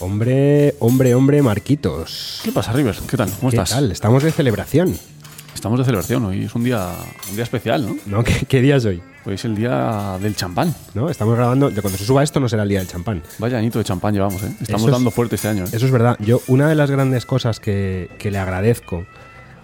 Hombre, hombre, hombre, Marquitos. ¿Qué pasa, River? ¿Qué tal? ¿Cómo ¿Qué estás? tal? Estamos de celebración. Estamos de celebración. Hoy es un día, un día especial, ¿no? ¿No? ¿Qué, qué día es hoy? Hoy es el día del champán. ¿No? Estamos grabando. de Cuando se suba esto no será el día del champán. Vaya añito de champán llevamos, ¿eh? Estamos Eso es- dando fuerte este año, ¿eh? Eso es verdad. Yo, una de las grandes cosas que, que le agradezco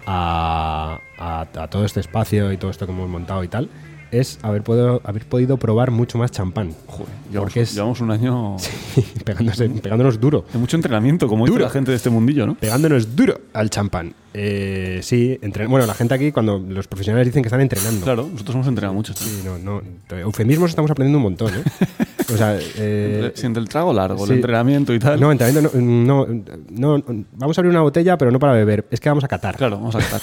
a, a- a todo este espacio y todo esto que hemos montado y tal, es haber, podido haber podido probar mucho más champán. Joder, llevamos, Porque es- llevamos un año Pegándose- pegándonos duro. de mucho entrenamiento, como dice Duro. la gente de este mundillo, ¿no? Pegándonos duro al champán. Eh, sí, entre- bueno, la gente aquí, cuando los profesionales dicen que están entrenando. Claro, nosotros hemos entrenado mucho. año. Sí, no, no. Eufemismos estamos aprendiendo un montón, ¿eh? O sea, eh, Siente el trago largo, sí. el entrenamiento y tal. no, entrenamiento no, no, no, Vamos a abrir una botella, pero no para beber. Es que vamos a catar. Claro, vamos a catar.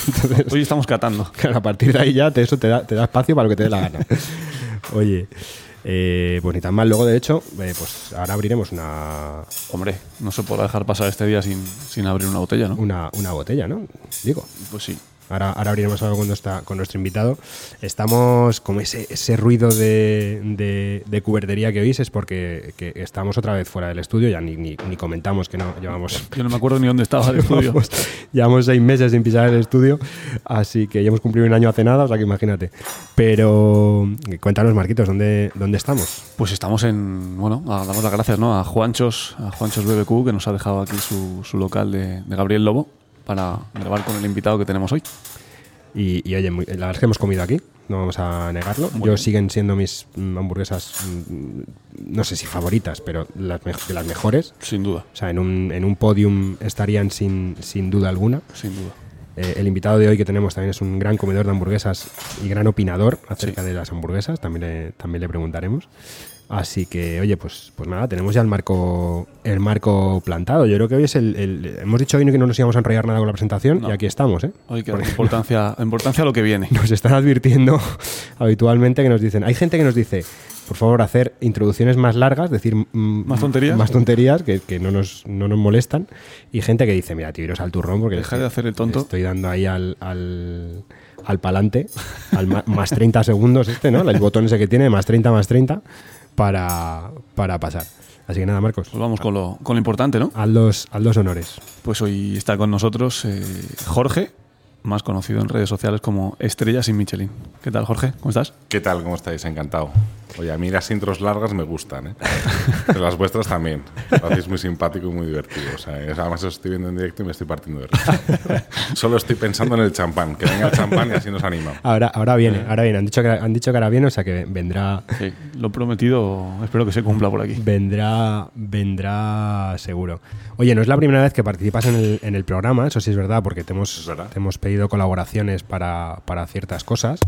Hoy estamos catando. Claro, a partir de ahí ya te, eso te da, te da espacio para lo que te dé la gana. Oye, eh, pues ni tan mal. Luego, de hecho, eh, pues ahora abriremos una, Hombre, no se podrá dejar pasar este día sin, sin abrir una botella, ¿no? una, una botella, ¿no? Digo. Pues sí. Ahora, ahora abriremos algo con, nuestra- con nuestro invitado. Estamos como ese, ese ruido de, de, de cubertería que oís es porque que estamos otra vez fuera del estudio. Ya ni, ni, ni comentamos que no llevamos Yo no me acuerdo ni dónde estaba el estudio. Llevamos, llevamos seis meses sin pisar el estudio, así que ya hemos cumplido un año hace nada, o sea que imagínate. Pero cuéntanos, Marquitos, ¿dónde, dónde estamos? Pues estamos en, bueno, damos las gracias ¿no? a Juanchos, a Juanchos BBQ, que nos ha dejado aquí su, su local de, de Gabriel Lobo para grabar con el invitado que tenemos hoy. Y, y, oye, muy- la verdad es que hemos comido aquí, no vamos a negarlo. Muy Yo bien. siguen siendo mis mm, hamburguesas, mm, no sé si favoritas, pero las, de las mejores. Sin duda, O sea, en un, en un podium estarían sin, sin duda alguna. sin duda. Eh, el invitado de hoy que tenemos también es un gran comedor de hamburguesas y gran opinador acerca de las hamburguesas, también le, también le preguntaremos. Así que, oye, pues, pues nada, tenemos ya el marco, el marco plantado. Yo creo que hoy es el, el- Hemos dicho hoy que no nos íbamos a enrollar nada con la presentación No. y aquí estamos, ¿eh? Hoy que importancia, importancia a lo que viene. Nos están advirtiendo habitualmente que nos dicen... Hay gente que nos dice, por favor, hacer introducciones más largas, decir... mm, ¿Más tonterías? Más tonterías que, que no, nos, no nos molestan. Y gente que dice, mira, tío, iros al turrón porque... Deja de hacer el tonto. Estoy dando ahí al, al, al palante, al más 30 segundos este, ¿no? El botón ese que tiene, más 30, más 30, para, para pasar. Así que nada, Marcos, Pues vamos con lo, con lo importante, ¿no? haz los, haz los honores. Pues hoy está con nosotros eh, Jorge, más conocido en redes sociales como Estrella sin Michelin. ¿Qué tal, Jorge? ¿Cómo estás? ¿Qué tal? ¿Cómo estáis? Encantado. Oye, a mí las intros largas me gustan, ¿eh? Pero las vuestras también. Lo hacéis muy simpático y muy divertido. O sea, además os estoy viendo en directo y me estoy partiendo de risa. Solo estoy pensando en el champán. Que venga el champán y así nos animamos. Ahora, ahora viene, ahora viene. Han dicho, que, han dicho que ahora viene, o sea que vendrá, Sí, lo prometido, espero que se cumpla por aquí. vendrá, vendrá seguro. Oye, no es la primera vez que participas en el, en el programa, eso sí es verdad, porque te hemos, verdad. te hemos pedido colaboraciones para, para ciertas cosas,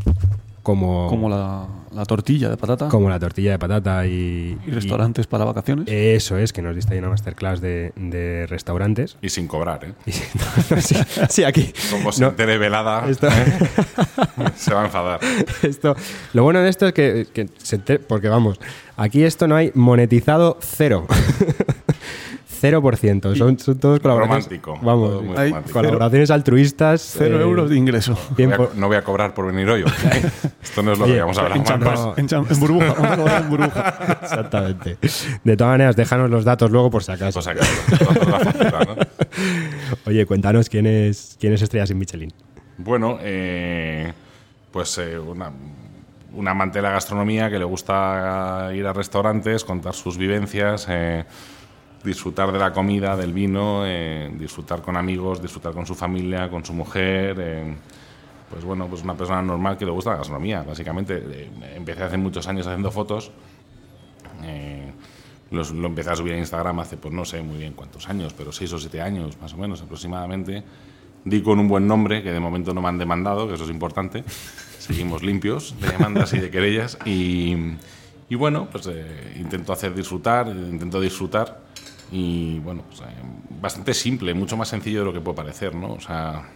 como, Como la, la tortilla de patata como la tortilla de patata y, y restaurantes para vacaciones. eso es, que nos diste ahí una masterclass de, de restaurantes. Y sin cobrar, ¿eh? Y sí, sí, sí, aquí. Como se No, entere velada, esto- se va a enfadar. esto, lo bueno de esto es que, que se enter- porque vamos, aquí esto no hay monetizado cero. 0%. Son, son todos colaboraciones. Romántico. Vamos, Todo muy Hay romántico. colaboraciones altruistas. Cero eh, euros de ingreso. Voy a- no voy a cobrar por venir hoy. Esto no es lo Oye, que vamos a hablar. En, no. en, en burbuja. Vamos a cobrar en burbuja. Exactamente. De todas maneras, déjanos los datos luego por si acaso. Oye, cuéntanos quién es, quién es Estrella sin Michelin. Bueno, eh, pues eh, una, un amante de la gastronomía que le gusta ir a restaurantes, contar sus vivencias, eh, disfrutar de la comida, del vino, eh, disfrutar con amigos, disfrutar con su familia, con su mujer. eh, pues bueno, pues una persona normal que le gusta la gastronomía, básicamente. Eh, empecé hace muchos años haciendo fotos. eh, los- lo empecé a subir a Instagram hace, pues no sé muy bien cuántos años, pero seis o siete años más o menos aproximadamente. Di con un buen nombre, que de momento no me han demandado, que eso es importante. Seguimos limpios de demandas y de querellas. Y, y bueno, pues eh, intento hacer disfrutar, intento disfrutar. Y bueno, pues, eh, bastante simple, mucho más sencillo de lo que puede parecer, ¿no? O sea,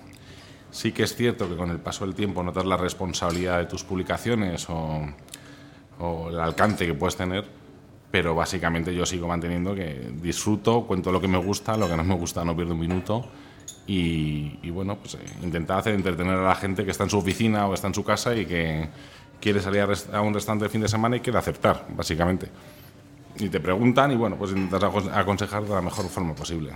Sí que es cierto que con el paso del tiempo notas la responsabilidad de tus publicaciones o, o el alcance que puedes tener, pero básicamente yo sigo manteniendo que disfruto, cuento lo que me gusta, lo que no me gusta no pierdo un minuto y, y bueno, pues eh, intentar hacer entretener a la gente que está en su oficina o está en su casa y que quiere salir a, a un restaurante el fin de semana y quiere aceptar, básicamente. Y te preguntan y bueno, pues intentas acon- aconsejar de la mejor forma posible.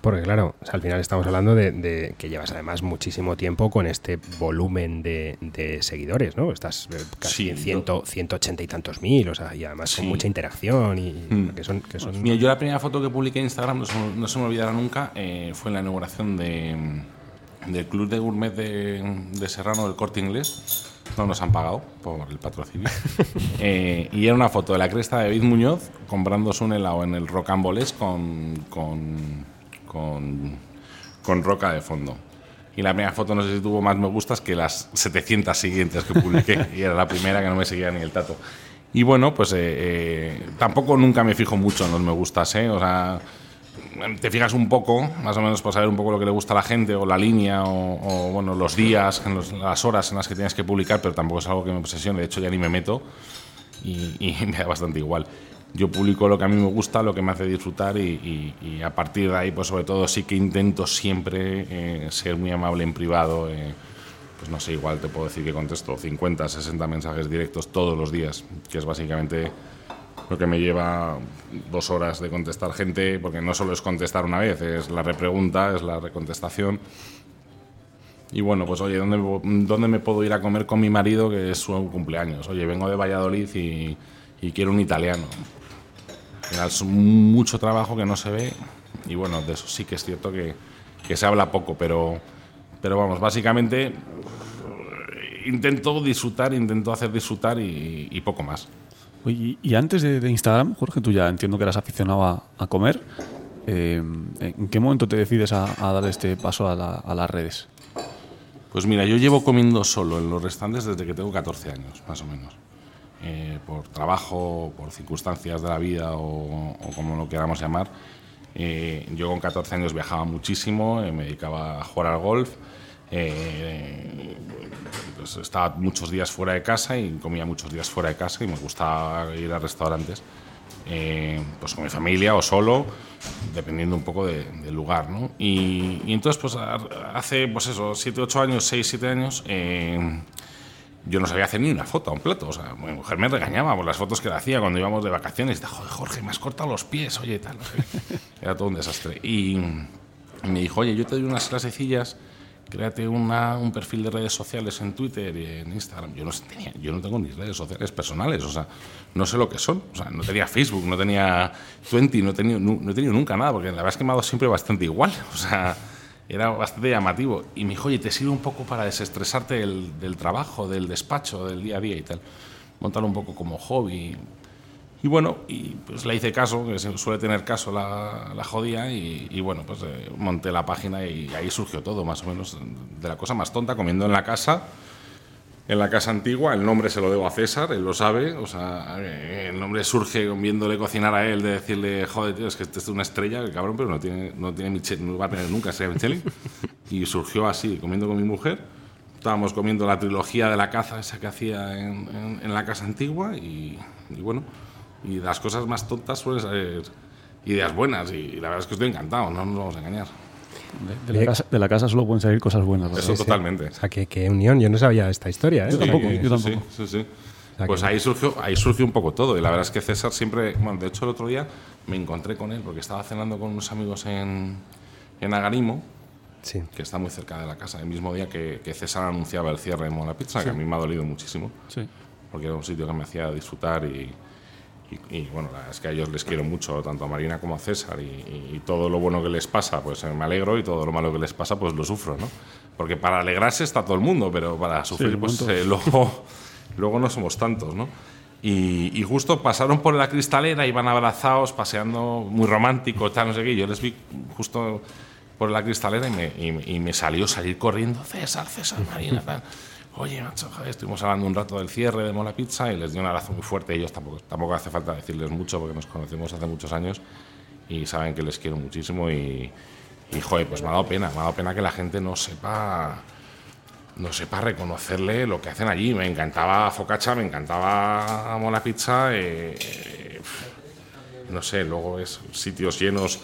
Porque claro, o sea, al final estamos hablando de, de que llevas además muchísimo tiempo con este volumen de, de seguidores, ¿no? Estás eh, casi Sí, en ciento, 180 y tantos mil, o sea, y además con mucha interacción y Mm. que son... Que son Mira, yo la primera foto que publiqué en Instagram, no se, me- no se me olvidará nunca, eh, fue en la inauguración de, del Club de Gourmet de, de Serrano del Corte Inglés. No nos han pagado por el patrocinio. Eh, y era una foto de la cresta de David Muñoz comprándose un helado en el Rocambolés con, con, con, con roca de fondo. Y la primera foto no sé si tuvo más me gustas que las 700 siguientes que publiqué. y era la primera que no me seguía ni el tato. Y bueno, pues eh, eh, tampoco nunca me fijo mucho en los me gustas, ¿eh? O sea, te fijas un poco, más o menos para saber un poco lo que le gusta a la gente, o la línea, o, o, bueno, los días, los- las horas en las que tienes que publicar, pero tampoco es algo que me obsesione. De hecho, ya ni me meto y, me da bastante igual. Yo publico lo que a mí me gusta, lo que me hace disfrutar y a partir de ahí, pues sobre todo sí que intento siempre eh, ser muy amable en privado. eh, pues no sé, igual te puedo decir que contesto 50, 60 mensajes directos todos los días, que es básicamente lo que me lleva dos horas de contestar gente, porque no solo es contestar una vez, es la repregunta, es la recontestación. Y bueno, pues oye, ¿dónde, ¿dónde me puedo ir a comer con mi marido que es su cumpleaños? Oye, vengo de Valladolid y, y quiero un italiano. Es mucho trabajo que no se ve y bueno, de eso sí que es cierto que, que se habla poco, pero, pero vamos, básicamente intento disfrutar, intento hacer disfrutar y, y poco más. Y antes de, Instagram, Jorge, tú ya entiendo que eras aficionado a, comer. Eh, ¿En qué momento te decides a, dar este paso a, la- a las redes? Pues mira, yo llevo comiendo solo en los restaurantes desde que tengo 14 años, más o menos. Eh, por trabajo, por circunstancias de la vida o, como lo queramos llamar. Eh, yo con 14 años viajaba muchísimo, me dedicaba a jugar al golf. Eh, pues estaba muchos días fuera de casa y comía muchos días fuera de casa y me gustaba ir a restaurantes. eh, pues con mi familia o solo, dependiendo un poco de- del lugar, ¿no? Y, y entonces, pues hace, pues eso, 7, 8 años, 6, 7 años, eh, yo no sabía hacer ni una foto a un plato. O sea, mi mujer me regañaba por las fotos que le hacía cuando íbamos de vacaciones. Joder, Jorge, me has cortado los pies, oye, tal. no sé qué". Era todo un desastre. Y me dijo, oye, yo te doy unas clasecillas, créate una, un perfil de redes sociales en Twitter y en Instagram. Yo no, tenía, yo no tengo ni redes sociales personales, o sea, no sé lo que son. O sea, no tenía Facebook, no tenía Twenty, no he no he tenido nunca nada, porque la verdad es que me ha dado siempre bastante igual. O sea, era bastante llamativo. Y me dijo, oye, te sirve un poco para desestresarte del, del trabajo, del despacho, del día a día y tal. Montarlo un poco como hobby. Y bueno, y pues le hice caso, que suele tener caso la, la jodía, y, y bueno, pues eh, monté la página y ahí surgió todo, más o menos, de la cosa más tonta, comiendo en la casa, en la casa antigua, el nombre se lo debo a César, él lo sabe, o sea, eh, el nombre surge viéndole cocinar a él, de decirle, joder, tío, es que este es una estrella, el cabrón, pero no tiene, no tiene Miche- no va a tener nunca estrella Michelin, y surgió así, comiendo con mi mujer, estábamos comiendo la trilogía de la caza, esa que hacía en, en- en la casa antigua, y, y bueno, y las cosas más tontas suelen ser ideas buenas, y la verdad es que estoy encantado, no nos vamos a engañar. De, de la casa, de la casa solo pueden salir cosas buenas. ¿verdad? Eso totalmente. O sea, que, que unión, yo no sabía esta historia, ¿eh? Yo tampoco, Sí, yo sí, tampoco. sí, sí. sea Pues que- ahí surgió, ahí surgió un poco todo. Y la verdad es que César siempre. Bueno, de hecho, el otro día me encontré con él porque estaba cenando con unos amigos en, en Agarimo, Sí. que está muy cerca de la casa, el mismo día que, que César anunciaba el cierre de Mola Pizza, que a mí me ha dolido muchísimo, Sí. porque era un sitio que me hacía disfrutar y. y- y, bueno, la verdad es que a ellos les quiero mucho, tanto a Marina como a César, y, y- y todo lo bueno que les pasa, pues eh, me alegro, y todo lo malo que les pasa, pues lo sufro, ¿no? Porque para alegrarse está todo el mundo, pero para sufrir, de pues eh, luego, luego no somos tantos, ¿no? Y, justo pasaron por la cristalera, iban abrazados, paseando muy romántico, tal, no sé qué. Yo les vi justo por la cristalera y me, y me- y me salió salir corriendo, César, César, Marina, tal. Oye, macho, joder, estuvimos hablando un rato del cierre de Mola Pizza y les di un abrazo muy fuerte. Ellos tampoco, hace falta decirles mucho porque nos conocemos hace muchos años y saben que les quiero muchísimo y, Y, pues me ha dado pena, me ha dado pena que la gente no sepa no sepa reconocerle lo que hacen allí. Me encantaba Focaccia, me encantaba Mola Pizza. eh, eh, no sé, luego es sitios llenos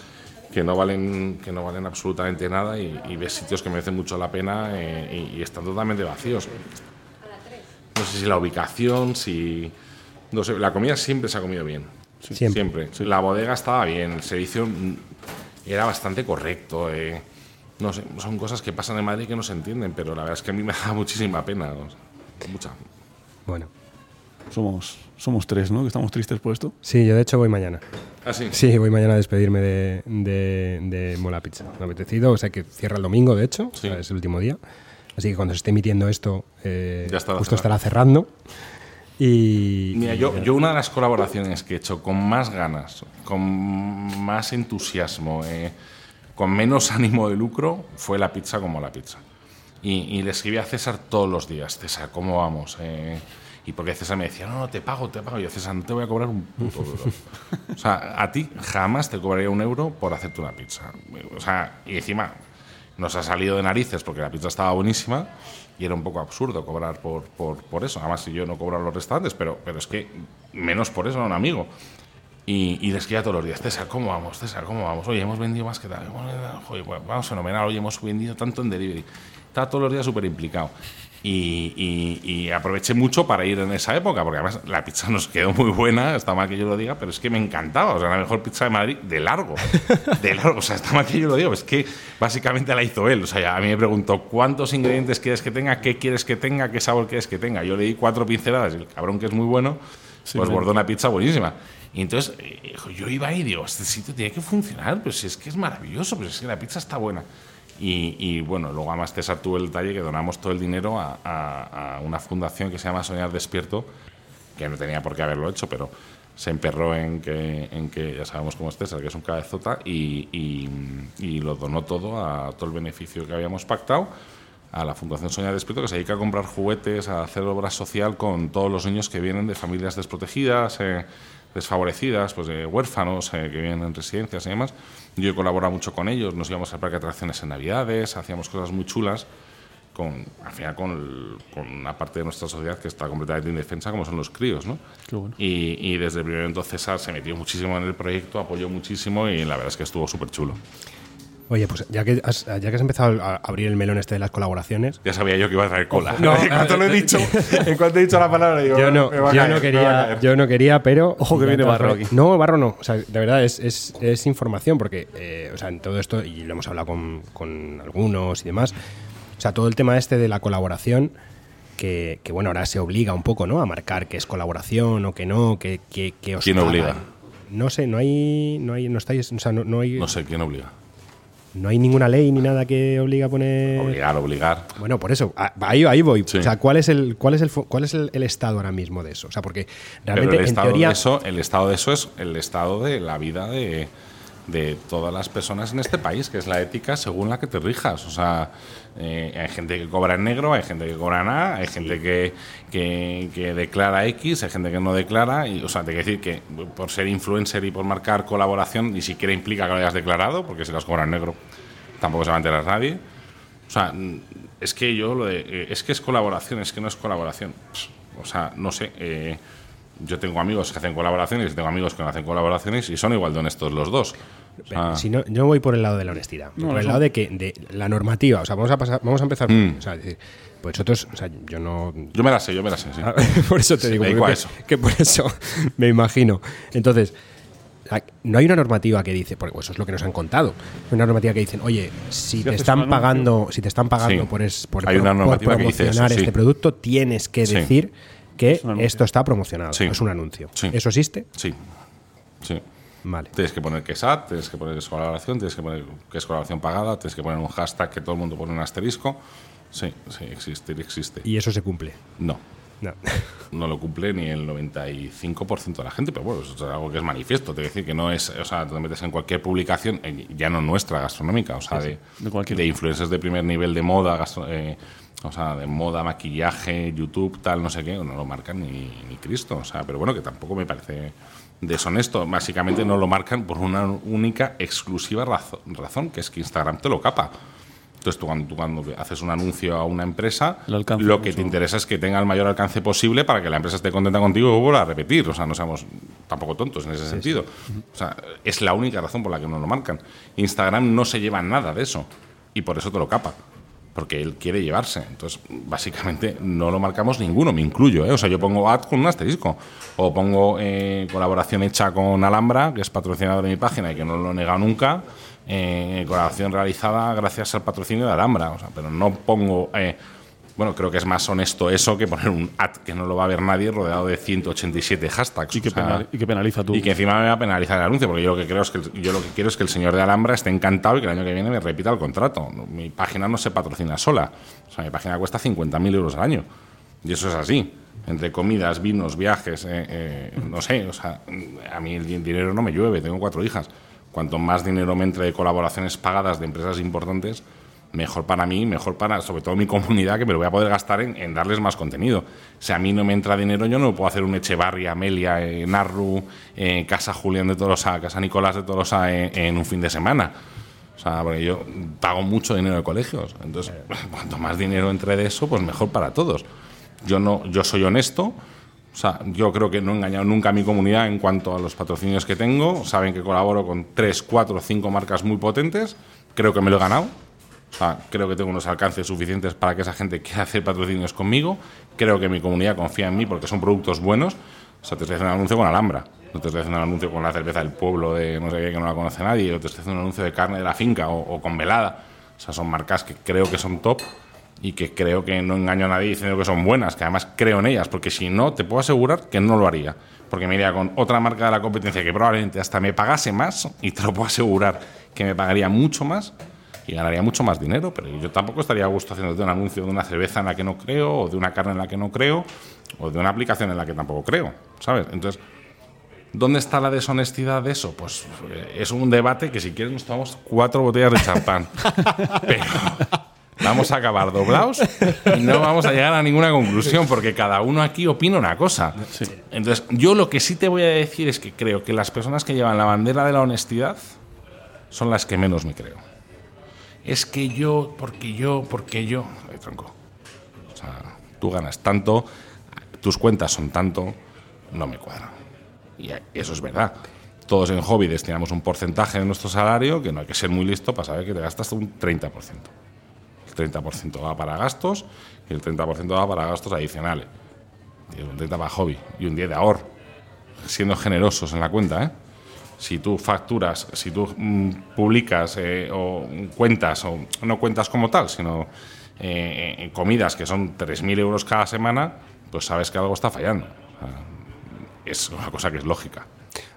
que no valen que no valen absolutamente nada y, y ves sitios que merecen mucho la pena eh, y, y están totalmente vacíos. No sé si la ubicación, si no sé, la comida siempre se ha comido bien. Siempre. La bodega estaba bien, el servicio era bastante correcto. eh. No sé, son cosas que pasan en Madrid que no se entienden, pero la verdad es que a mí me da muchísima pena. o sea, mucha. Bueno. Somos, somos tres, ¿no? Que estamos tristes por esto. Sí, yo de hecho voy mañana. Ah, sí. Sí, voy mañana a despedirme de, de, de Mola Pizza. Me ha apetecido, o sea que cierra el domingo, de hecho, Sí. o sea, es el último día. Así que cuando se esté emitiendo esto, eh, Ya estará justo cerrado. estará cerrando. Y, Mira, y- yo, yo una de las colaboraciones que he hecho con más ganas, con más entusiasmo, eh, con menos ánimo de lucro, fue la pizza como la pizza. Y, y le escribí a César todos los días, César, ¿cómo vamos? Eh, y porque César me decía, no, no, te pago, te pago. Y yo, César, no te voy a cobrar un puto euro. o sea, a ti jamás te cobraría un euro por hacerte una pizza. O sea, y encima nos ha salido de narices porque la pizza estaba buenísima y era un poco absurdo cobrar por, por, por eso. Además, si yo no cobro a los restaurantes, pero, pero es que menos por eso a un amigo. Y, y le escribía todos los días, César, ¿cómo vamos? César, ¿cómo vamos? Oye, hemos vendido más que tal. Joder, pues, vamos fenomenal. Oye, hemos vendido tanto en delivery. Estaba todos los días súper implicado. Y, y- y aproveché mucho para ir en esa época, porque además la pizza nos quedó muy buena, está mal que yo lo diga, pero es que me encantaba. O sea, la mejor pizza de Madrid de largo. De largo. O sea, está mal que yo lo diga, es que básicamente la hizo él. O sea, ya a mí me preguntó, ¿cuántos ingredientes quieres que tenga? ¿Qué quieres que tenga? ¿Qué sabor quieres que tenga? Yo le di cuatro pinceladas y el cabrón que es muy bueno, Sí, pues bordó una pizza buenísima. Y entonces eh, yo iba ahí y digo, este sitio tiene que funcionar, pues es que es maravilloso, pues es que la pizza está buena. Y, y, bueno, luego además César tuvo el detalle que donamos todo el dinero a, a- a una fundación que se llama Soñar Despierto, que no tenía por qué haberlo hecho, pero se emperró en que, en que ya sabemos cómo es César, que es un cabezota, y, y- y lo donó todo a todo el beneficio que habíamos pactado a la Fundación Soñar Despierto, que se dedica a comprar juguetes, a hacer obra social con todos los niños que vienen de familias desprotegidas, eh, desfavorecidas, pues de huérfanos eh, que viven en residencias y demás. Yo he colaborado mucho con ellos, nos íbamos al parque de atracciones en Navidades, hacíamos cosas muy chulas con, al final con, el- con una parte de nuestra sociedad que está completamente indefensa, como son los críos, ¿no? Qué bueno. Y, y desde el primer momento César se metió muchísimo en el proyecto, apoyó muchísimo y la verdad es que estuvo súper chulo. Oye, pues ya que, has, ya que has empezado a abrir el melón este de las colaboraciones, Ya sabía yo que iba a traer cola. No, en cuanto lo he dicho, en cuanto he dicho la palabra, digo, yo no, me va a yo caer, no quería, yo no quería, pero Ojo que viene barro aquí. No, barro no, o sea, de verdad es, es, es información porque, eh, o sea, en todo esto y lo hemos hablado con, con algunos y demás, o sea, todo el tema este de la colaboración. Que, que, bueno, ahora se obliga un poco, ¿no? A marcar que es colaboración o que no, que, que, que os ¿Quién pagan. obliga? No sé, no hay, no hay, no estáis, o sea, no, no hay, No sé quién obliga. No hay ninguna ley ni nada que obliga a poner. Obligar, obligar. Bueno, por eso, ahí, ahí voy. Sí. O sea, ¿cuál es el, cuál es el, cuál es el, el estado ahora mismo de eso? O sea, porque realmente el en teoría eso, el estado de eso es el estado de la vida de, de todas las personas en este país, que es la ética según la que te rijas. O sea, eh, hay gente que cobra en negro, hay gente que cobra en A, hay gente que, que, que declara X, hay gente que no declara. Y, o sea, te quiero decir que por ser influencer y por marcar colaboración, ni siquiera implica que lo hayas declarado, porque si las cobra en negro tampoco se va a enterar nadie. O sea, mm, es que yo lo de. eh, es que es colaboración, es que no es colaboración. O sea, no sé. eh, yo tengo amigos que hacen colaboraciones y tengo amigos que no hacen colaboraciones y son igual de honestos los dos. Si no, yo voy por el lado de la honestidad, No, por el no. lado de que de la normativa, o sea, vamos a pasar, vamos a empezar, Mm. o sea, decir, pues nosotros, o sea, yo no yo me la sé, yo me la sé, sí. Ah, por eso te Sí, digo me que, eso. que por eso me imagino. Entonces, no hay una normativa que dice, porque eso es lo que nos han contado, una normativa que dicen, oye, si te están pagando, si te están pagando Sí. por, es, por, Hay una por normativa que dice promocionar eso, sí. este producto, tienes que Sí. decir que esto está promocionado, Sí. es un anuncio. Sí. ¿Eso existe? Sí. Sí. Vale. Tienes que poner que es ad, tienes que poner que es colaboración, tienes que poner que es colaboración pagada, tienes que poner un hashtag que todo el mundo pone un asterisco. Sí, sí, existe, existe. Y eso se cumple. No. No. no lo cumple ni el 95% de la gente, pero bueno, eso es algo que es manifiesto, te decir que no es, o sea, te metes en cualquier publicación, eh, ya no nuestra gastronómica, o sea, de, de cualquier- de influencers de primer nivel de moda, gastro- eh, o sea, de moda, maquillaje, YouTube, tal, no sé qué, no lo marcan ni, ni Cristo, o sea, pero bueno, que tampoco me parece deshonesto. Básicamente no lo marcan por una única, exclusiva razo- razón, que es que Instagram te lo capa. Entonces tú cuando, tú cuando haces un anuncio a una empresa, lo que te interesa es que tenga el mayor alcance posible para que la empresa esté contenta contigo y vuelva a repetir. O sea, no seamos tampoco tontos en ese sentido. O sea, es la única razón por la que no lo marcan. Instagram no se lleva nada de eso y por eso te lo capa. Porque él quiere llevarse. Entonces, básicamente, no lo marcamos ninguno, me incluyo. ¿eh? O sea, yo pongo ad con un asterisco. O pongo eh, colaboración hecha con Alhambra, que es patrocinador de mi página y que no lo he negado nunca. eh, colaboración realizada gracias al patrocinio de Alhambra. O sea, pero no pongo. Bueno, creo que es más honesto eso que poner un ad que no lo va a ver nadie rodeado de 187 hashtags. Y que, O sea, penal- y que penaliza tú. y que encima me va a penalizar el anuncio, porque yo lo que creo es que el- yo lo que quiero es que el señor de Alhambra esté encantado y que el año que viene me repita el contrato. Mi página no se patrocina sola. O sea, mi página cuesta 50.000 euros al año. Y eso es así. Entre comidas, vinos, viajes, eh, eh, no sé. O sea, a mí el di- dinero no me llueve. Tengo cuatro hijas. Cuanto más dinero me entre de colaboraciones pagadas de empresas importantes, mejor para mí, mejor para sobre todo mi comunidad, que me lo voy a poder gastar en, en darles más contenido. Si a mí no me entra dinero, yo no puedo hacer un Echevarri, Amelia, eh, Narru, eh, Casa Julián de Tolosa, Casa Nicolás de Tolosa eh, en un fin de semana. O sea, porque yo pago mucho dinero de colegios. Entonces, cuanto más dinero entre de eso, pues mejor para todos. Yo no, yo soy honesto. O sea, yo creo que no he engañado nunca a mi comunidad en cuanto a los patrocinios que tengo. Saben que colaboro con tres, cuatro, cinco marcas muy potentes. Creo que me lo he ganado. O sea, creo que tengo unos alcances suficientes para que esa gente quiera hacer patrocinios conmigo. Creo que mi comunidad confía en mí porque son productos buenos. O sea, te estoy haciendo un anuncio con Alhambra. No te estoy haciendo un anuncio con la cerveza del pueblo de no sé qué que no la conoce nadie. O te estoy haciendo un anuncio de carne de la finca o, o con velada. O sea, son marcas que creo que son top y que creo que no engaño a nadie diciendo que son buenas, que además creo en ellas, porque si no, te puedo asegurar que no lo haría. Porque me iría con otra marca de la competencia que probablemente hasta me pagase más y te lo puedo asegurar que me pagaría mucho más y ganaría mucho más dinero, pero yo tampoco estaría a gusto haciéndote un anuncio de una cerveza en la que no creo, o de una carne en la que no creo, o de una aplicación en la que tampoco creo, ¿sabes? Entonces, ¿dónde está la deshonestidad de eso? Pues eh, es un debate que si quieres nos tomamos cuatro botellas de champán, pero vamos a acabar doblados y no vamos a llegar a ninguna conclusión, porque cada uno aquí opina una cosa. Entonces, yo lo que sí te voy a decir es que creo que las personas que llevan la bandera de la honestidad son las que menos me creo es que yo, porque yo, porque yo. Ay, tronco. O sea, tú ganas tanto, tus cuentas son tanto, no me cuadra. Y eso es verdad. Todos en hobby destinamos un porcentaje de nuestro salario que no hay que ser muy listo para saber que te gastas un 30%. El 30% va para gastos y el 30% va para gastos adicionales. Y un 30% para hobby y un 10% de ahorro. Siendo generosos en la cuenta, ¿eh? Si tú facturas, si tú mm, publicas eh, o cuentas, o no cuentas como tal, sino eh, eh, comidas que son 3.000 euros cada semana, pues sabes que algo está fallando. O sea, es una cosa que es lógica.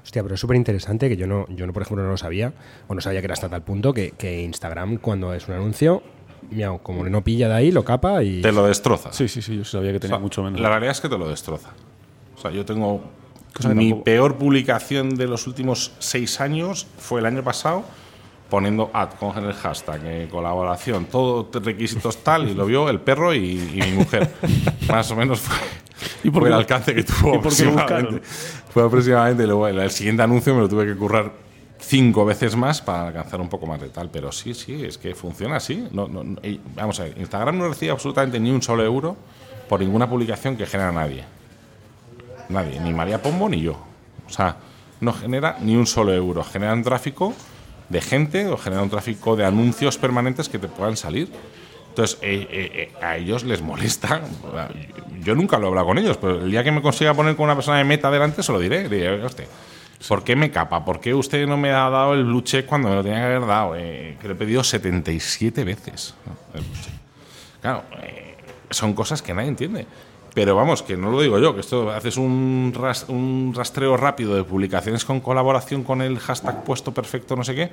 Hostia, pero es súper interesante que yo no, yo no, por ejemplo, no lo sabía, o no sabía que era hasta tal punto que, que Instagram, cuando es un anuncio, miau, como no pilla de ahí, lo capa y. Te lo destroza. Sí, sí, sí, yo sabía que O tenía sea, mucho menos. La realidad es que te lo destroza. O sea, yo tengo. Mi peor publicación de los últimos seis años fue el año pasado poniendo ad con el hashtag, eh, colaboración, todo requisitos tal, y lo vio el perro y, y mi mujer. Más o menos fue, ¿Y por fue qué- el alcance que tuvo. y aproximadamente. Fue aproximadamente. Luego, el, el siguiente anuncio me lo tuve que currar cinco veces más para alcanzar un poco más de tal. Pero sí, sí, es que funciona así. No, no, no- y vamos a ver, Instagram no recibe absolutamente ni un solo euro por ninguna publicación que genera nadie. Nadie, ni María Pombo ni yo. O sea, no genera ni un solo euro. Genera un tráfico de gente o genera un tráfico de anuncios permanentes que te puedan salir. Entonces, eh, eh, eh, a ellos les molesta. Yo nunca lo he hablado con ellos, pero el día que me consiga poner con una persona de meta delante, se lo diré. Diré, "Oiga usted, ¿por qué me capa? ¿Por qué usted no me ha dado el blue check cuando me lo tenía que haber dado? Eh, que lo he pedido 77 veces. Claro, eh, son cosas que nadie entiende. Pero vamos, que no lo digo yo, que esto haces un, ras- un rastreo rápido de publicaciones con colaboración con el hashtag puesto perfecto, no sé qué,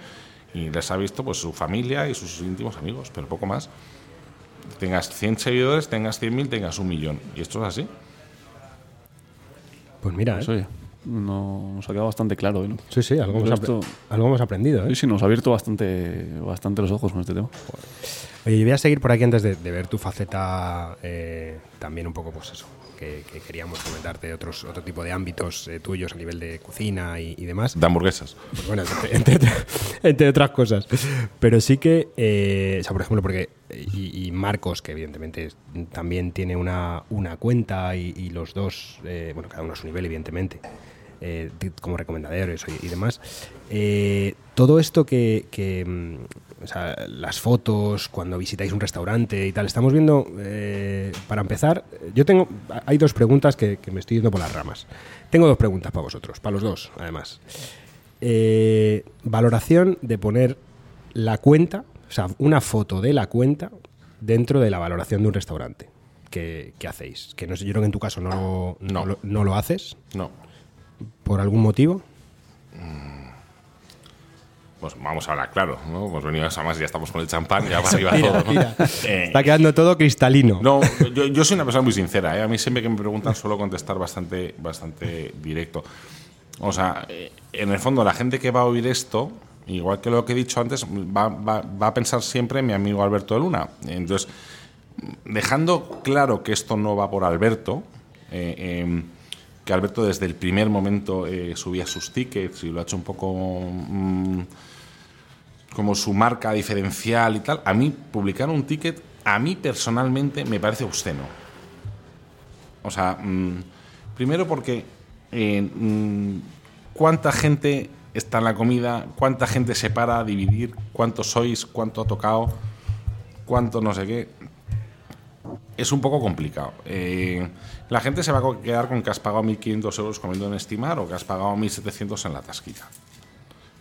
y les ha visto pues su familia y sus íntimos amigos, pero poco más. Tengas 100 seguidores, tengas 100.000, tengas un millón. Y esto es así. Pues mira, Pues, ¿eh? oye, no, nos ha quedado bastante claro hoy, ¿no? Sí, sí, algo hemos, esto- algo hemos aprendido, ¿eh? Sí, sí, nos ha abierto bastante, bastante los ojos con este tema. Oye, yo voy a seguir por aquí antes de, de ver tu faceta eh, también un poco, pues eso, que, que queríamos comentarte otros, otro tipo de ámbitos eh, tuyos a nivel de cocina y, y demás. De hamburguesas. Pues bueno, entre, entre- entre otras cosas. Pero sí que, eh, o sea, por ejemplo, porque. Y, y Marcos, que evidentemente también tiene una, una cuenta y, y los dos, eh, bueno, cada uno a su nivel, evidentemente, eh, como recomendadores y, y demás. Eh, todo esto que. que, mm, o sea, las fotos, cuando visitáis un restaurante y tal, estamos viendo, eh, para empezar, yo tengo. Hay dos preguntas que, que me estoy yendo por las ramas. Tengo dos preguntas para vosotros, para los dos, además. Eh, valoración de poner la cuenta, o sea, una foto de la cuenta dentro de la valoración de un restaurante. ¿Qué, qué hacéis? Que no sé, yo creo que en tu caso no, no, No. lo- no lo haces, No. por algún motivo. Pues vamos a hablar claro, ¿no? Hemos venido a más y ya estamos con el champán, ya va arriba todo, ¿no? Eh, Está quedando todo cristalino. No, yo, yo soy una persona muy sincera. ¿eh? A mí siempre que me preguntan suelo contestar bastante, bastante directo. O sea, eh, en el fondo la gente que va a oír esto, igual que lo que he dicho antes, va, va- va a pensar siempre en mi amigo Alberto de Luna. Entonces, dejando claro que esto no va por Alberto, eh, eh, que Alberto desde el primer momento eh, subía sus tickets y lo ha hecho un poco... mm, como su marca diferencial y tal, a mí publicar un ticket, a mí personalmente me parece obsceno. O sea, mm, primero porque eh, mm, cuánta gente está en la comida, cuánta gente se para a dividir, cuántos sois, cuánto ha tocado, cuánto no sé qué. Es un poco complicado. Eh, la gente se va a quedar con que has pagado 1.500 euros comiendo en Estimar o que has pagado 1.700 en la tasquita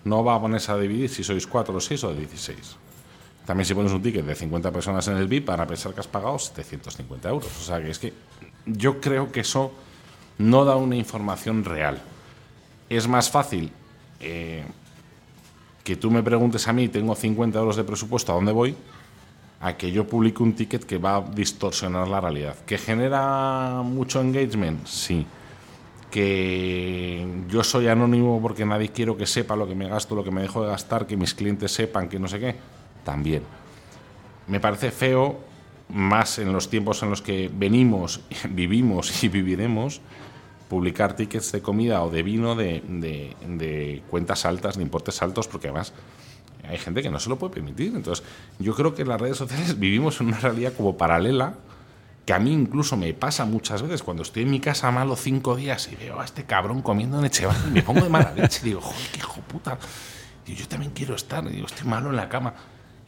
no va a ponerse a dividir si sois 4 o 6 o 16. También si pones un ticket de 50 personas en el VIP van a pensar que has pagado 750 euros. O sea que es que yo creo que eso no da una información real. Es más fácil eh, que tú me preguntes a mí, tengo 50 euros de presupuesto, ¿a dónde voy? A que yo publique un ticket que va a distorsionar la realidad. ¿Que genera mucho engagement? Sí que yo soy anónimo porque nadie quiero que sepa lo que me gasto, lo que me dejo de gastar, que mis clientes sepan que no sé qué, también. Me parece feo, más en los tiempos en los que venimos, vivimos y viviremos, publicar tickets de comida o de vino de, de- de cuentas altas, de importes altos, porque además hay gente que no se lo puede permitir. Entonces, yo creo que en las redes sociales vivimos en una realidad como paralela que a mí incluso me pasa muchas veces cuando estoy en mi casa malo cinco días y veo a este cabrón comiendo en Echevarri y me pongo de mala leche y digo, joder, qué hijo puta. Y yo también quiero estar, y digo, estoy malo en la cama.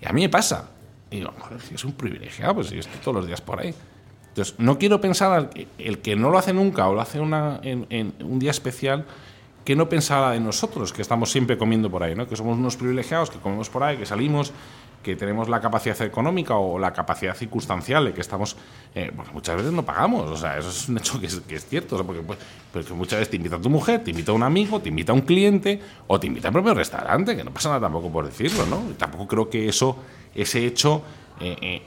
Y a mí me pasa. Y digo, joder, es un privilegiado, pues yo estoy todos los días por ahí. Entonces, no quiero pensar al que- el que no lo hace nunca o lo hace una, en, en un día especial, que no pensara de nosotros, que estamos siempre comiendo por ahí, ¿no? que somos unos privilegiados, que comemos por ahí, que salimos, que tenemos la capacidad económica o la capacidad circunstancial de que estamos, eh, porque muchas veces no pagamos, o sea, eso es un hecho que es, cierto, o sea, porque pues, pues que muchas veces te invita tu mujer, te invita un amigo, te invita un cliente o te invita al propio restaurante, que no pasa nada tampoco por decirlo, ¿no? Y tampoco creo que eso, ese hecho eh, eh,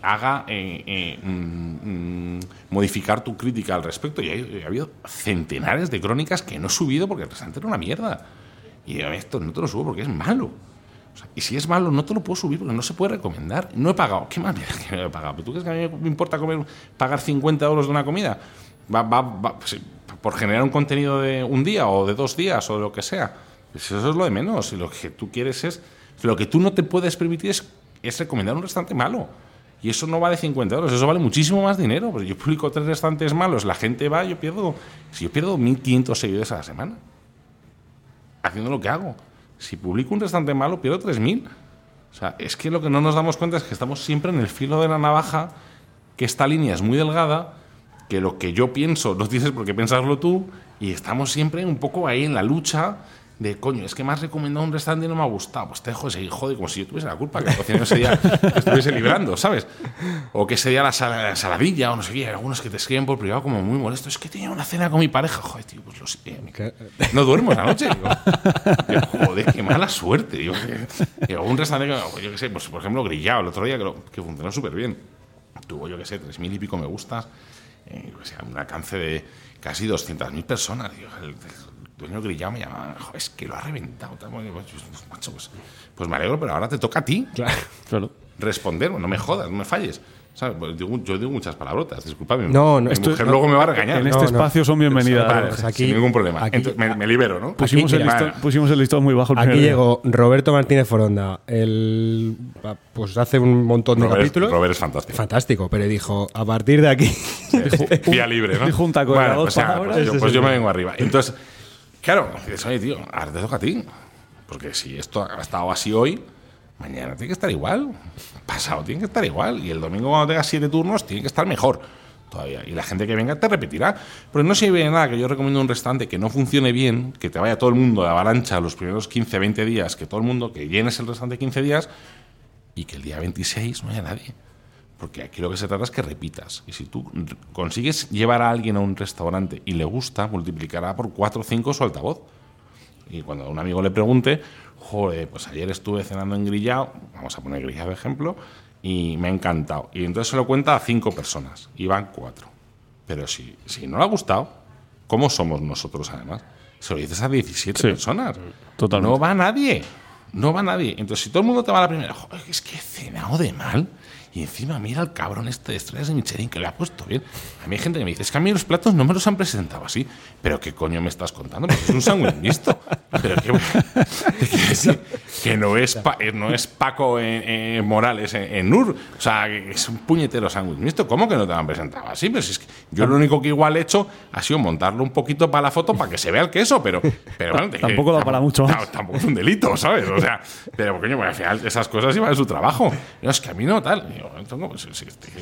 haga eh, eh, mm, mm, modificar tu crítica al respecto. Y hay- ha habido centenares de crónicas que no he subido porque el restaurante era una mierda. Y digo, esto no te lo subo porque es malo. O sea, y si es malo, no te lo puedo subir porque no se puede recomendar. No he pagado. ¿Qué más que no he pagado? ¿Pero ¿Tú crees que a mí me importa comer, pagar 50 euros de una comida? Va, va, va, sí, por generar un contenido de un día o de dos días o de lo que sea. Pues eso es lo de menos. Y lo que tú quieres es. Lo que tú no te puedes permitir es, es recomendar un restaurante malo. Y eso no vale 50 euros, eso vale muchísimo más dinero. Pues yo publico tres restaurantes malos, la gente va, yo pierdo. Si yo pierdo 1.500 seguidores a la semana haciendo lo que hago. Si publico un restaurante malo, pierdo 3.000. O sea, es que lo que no nos damos cuenta es que estamos siempre en el filo de la navaja, que esta línea es muy delgada, que lo que yo pienso no tienes por qué pensarlo tú, y estamos siempre un poco ahí en la lucha de, coño, es que me has recomendado un restaurante y no me ha gustado, pues te dejo de seguir, joder, como si yo tuviese la culpa, que el cocinero ese día estuviese librando, ¿sabes? O que ese día la, sal- la saladilla, o no sé qué, algunos que te escriben por privado como muy molestos, es que tenía una cena con mi pareja, joder, tío, pues lo sé, no duermo esa noche. Digo, joder, qué mala suerte. Digo, digo, un restaurante, que, yo qué sé, pues, por ejemplo, Grillado, el otro día, que, lo- que funcionó súper bien. Tuvo, yo qué sé, tres mil y pico me gustas, eh, o sea, un alcance de casi 200.000 personas. Digo, el, el dueño Grillado me llamaba, "Jo, es que lo ha reventado. tal". Bueno, pues, pues, macho, pues, pues me alegro, pero ahora te toca a ti. Claro. Claro. responder, no me jodas, no me falles. ¿Sabes? Pues digo- yo digo muchas palabrotas, disculpadme. No, no, Mi esto- mujer no. luego me va a regañar. En No, este no. espacio son bienvenidas. Vale, pues aquí- sin ningún problema. aquí- Entonces, me, me libero, ¿no? pusimos, el listón, pusimos el listón muy bajo el Aquí día. llegó Roberto Martínez Foronda, el, pues hace un montón de Robert, capítulos. Robert es fantástico. Fantástico, pero dijo, a partir de aquí... Vía libre, ¿no? dijo un taco de dos pues, ya, pues yo, pues es yo me vengo arriba. Entonces, claro, dices, oye, tío, ahora te toca a ti. Porque si esto ha estado así hoy, mañana tiene que estar igual. Pasado tiene que estar igual. Y el domingo, cuando tengas siete turnos, tiene que estar mejor todavía. Y la gente que venga te repetirá. Pero no sirve de nada que yo recomiendo un restaurante que no funcione bien, que te vaya todo el mundo de avalancha los primeros 15, 20 días, que todo el mundo, que llenes el restaurante 15 días y que el día 26 no haya nadie. Porque aquí lo que se trata es que repitas. Y si tú consigues llevar a alguien a un restaurante y le gusta, multiplicará por 4 o 5 su altavoz. Y cuando a un amigo le pregunte, joder, pues ayer estuve cenando en grillado, vamos a poner grillado de ejemplo, y me ha encantado. Y entonces se lo cuenta a cinco personas, y van cuatro. Pero si, si no le ha gustado, ¿cómo somos nosotros además? Se lo dices a 17 Sí, personas. totalmente. No va nadie. No va nadie. Entonces, si todo el mundo te va a la primera, joder, es que he cenado de mal. Y encima mira al cabrón este de estrellas de Michelin que le ha puesto bien. A mí hay gente que me dice, es que a mí los platos no me los han presentado así. Pero ¿qué coño me estás contando? Pues es un sándwich mixto. Pero que, que, que no, es Pa- eh, no es Paco eh, eh, Morales en, en NUR. O sea, es un puñetero sándwich mixto. ¿Cómo que no te lo han presentado así? Pues es que yo lo único que igual he hecho ha sido montarlo un poquito para la foto para que se vea el queso. Pero, pero bueno, Tampoco da para mucho más. Tam- Tampoco es un delito, ¿sabes? O sea, pero coño, pues, al final esas cosas iban de su trabajo. No, es que a mí no, tal. Pues,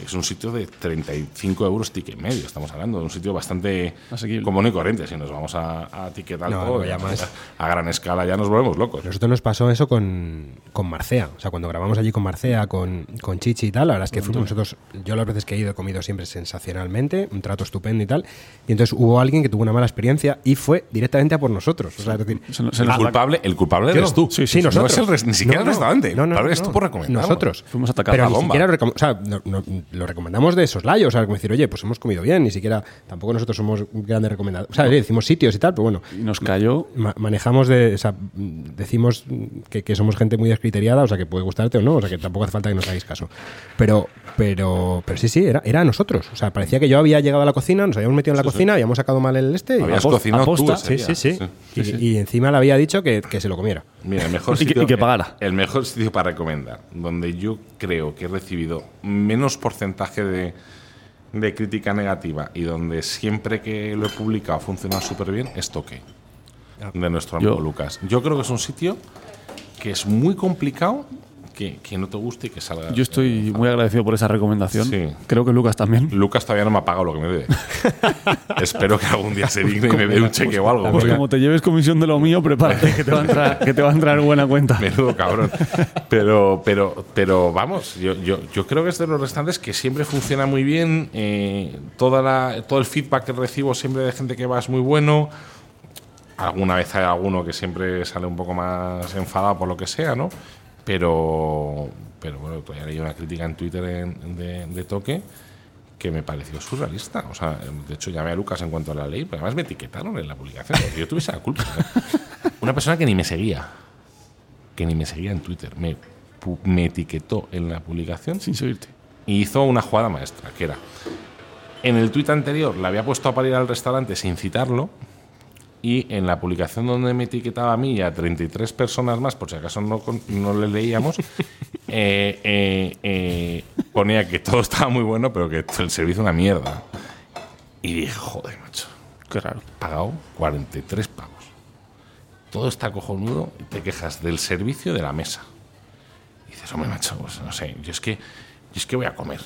es, un sitio de 35 euros ticket medio, estamos hablando, de un sitio bastante Asequible. común y corriente. Si nos vamos a, a ticket alto, No, no, ya más. a, a gran escala, ya nos volvemos locos. Nosotros nos pasó eso con, con Marcea. O sea, cuando grabamos allí con Marcea, con, con Chichi y tal, la verdad es que fuimos nosotros, yo las veces que he ido he comido siempre sensacionalmente, un trato estupendo y tal. Y entonces hubo alguien que tuvo una mala experiencia y fue directamente a por nosotros. O sea, es decir, Se, se El nos- culpable, el culpable eres tú. Sí, sí, nosotros. No es el ni siquiera No, el restaurante. No, el no, culpable no, eres tú por recomendar. Nosotros. Fuimos a atacar Pero la ni bomba. siquiera lo, recom- o sea, no- no- lo recomendamos de soslayo. O sea, como decir, oye, pues hemos comido bien. Ni siquiera, tampoco nosotros somos grandes recomendadores. O sea, oye, decimos sitios y tal, pero bueno. y nos cayó. ma- manejamos de. O sea, decimos que, que somos gente muy descriteriada, o sea, que puede gustarte o no, o sea, que tampoco hace falta que nos hagáis caso. Pero, pero, pero sí, sí, era, era a nosotros. O sea, parecía que yo había llegado a la cocina, nos habíamos metido en la cocina, habíamos sacado mal el este. y- Habías Aposta- cocinado tú aposta. ese Sí, sí, sí. Y, y encima le había dicho que, que se lo comiera. Mira, el mejor Y que- sitio, y que pagara. El mejor sitio para recomendar, donde yo creo que he recibido menos porcentaje de, de crítica negativa y donde siempre que lo he publicado ha funcionado súper bien, es Toque, de nuestro amigo Yo- Lucas. Yo creo que es un sitio que es muy complicado que, que no te guste y que salga. Yo estoy muy agradecido por esa recomendación. Sí. Creo que Lucas también. Lucas todavía no me ha pagado lo que me debe. Espero que algún día se digne y me dé un cheque o algo. Pues como te lleves comisión de lo mío, prepárate que te va a entrar, que te va a entrar buena cuenta. Menudo cabrón. Pero, pero, pero vamos, yo, yo, yo creo que es de los restantes que siempre funciona muy bien. eh, toda la, todo el feedback que recibo siempre de gente que va es muy bueno. Alguna vez hay alguno que siempre sale un poco más enfadado por lo que sea, ¿no? Pero, pero bueno, todavía leí una crítica en Twitter en- de, de Toque que me pareció surrealista. O sea, de hecho llamé a Lucas en cuanto a la ley, pero además me etiquetaron en la publicación. si yo tuviese la culpa. ¿eh? Una persona que ni me seguía que ni me seguía en Twitter, me, me etiquetó en la publicación Sin seguirte. y hizo una jugada maestra, que era, en el tuit anterior le había puesto a parir al restaurante sin citarlo, y en la publicación donde me etiquetaba a mí y a 33 personas más, por si acaso no, no le leíamos, eh, eh, eh, ponía que todo estaba muy bueno, pero que el servicio una mierda. Y dije, joder, macho, Qué raro. pagado 43 pavos. Todo está cojonudo y te quejas del servicio de la mesa. Y dices, hombre, macho, pues no sé, yo es que, yo es que voy a comer.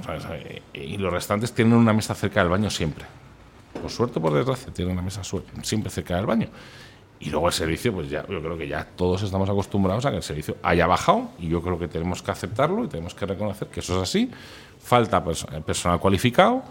O sea, ¿sabes? y los restaurantes tienen una mesa cerca del baño siempre. Por suerte o por desgracia, tienen una mesa siempre cerca del baño. Y luego el servicio, pues ya, yo creo que ya todos estamos acostumbrados a que el servicio haya bajado y yo creo que tenemos que aceptarlo y tenemos que reconocer que eso es así. Falta perso- personal cualificado,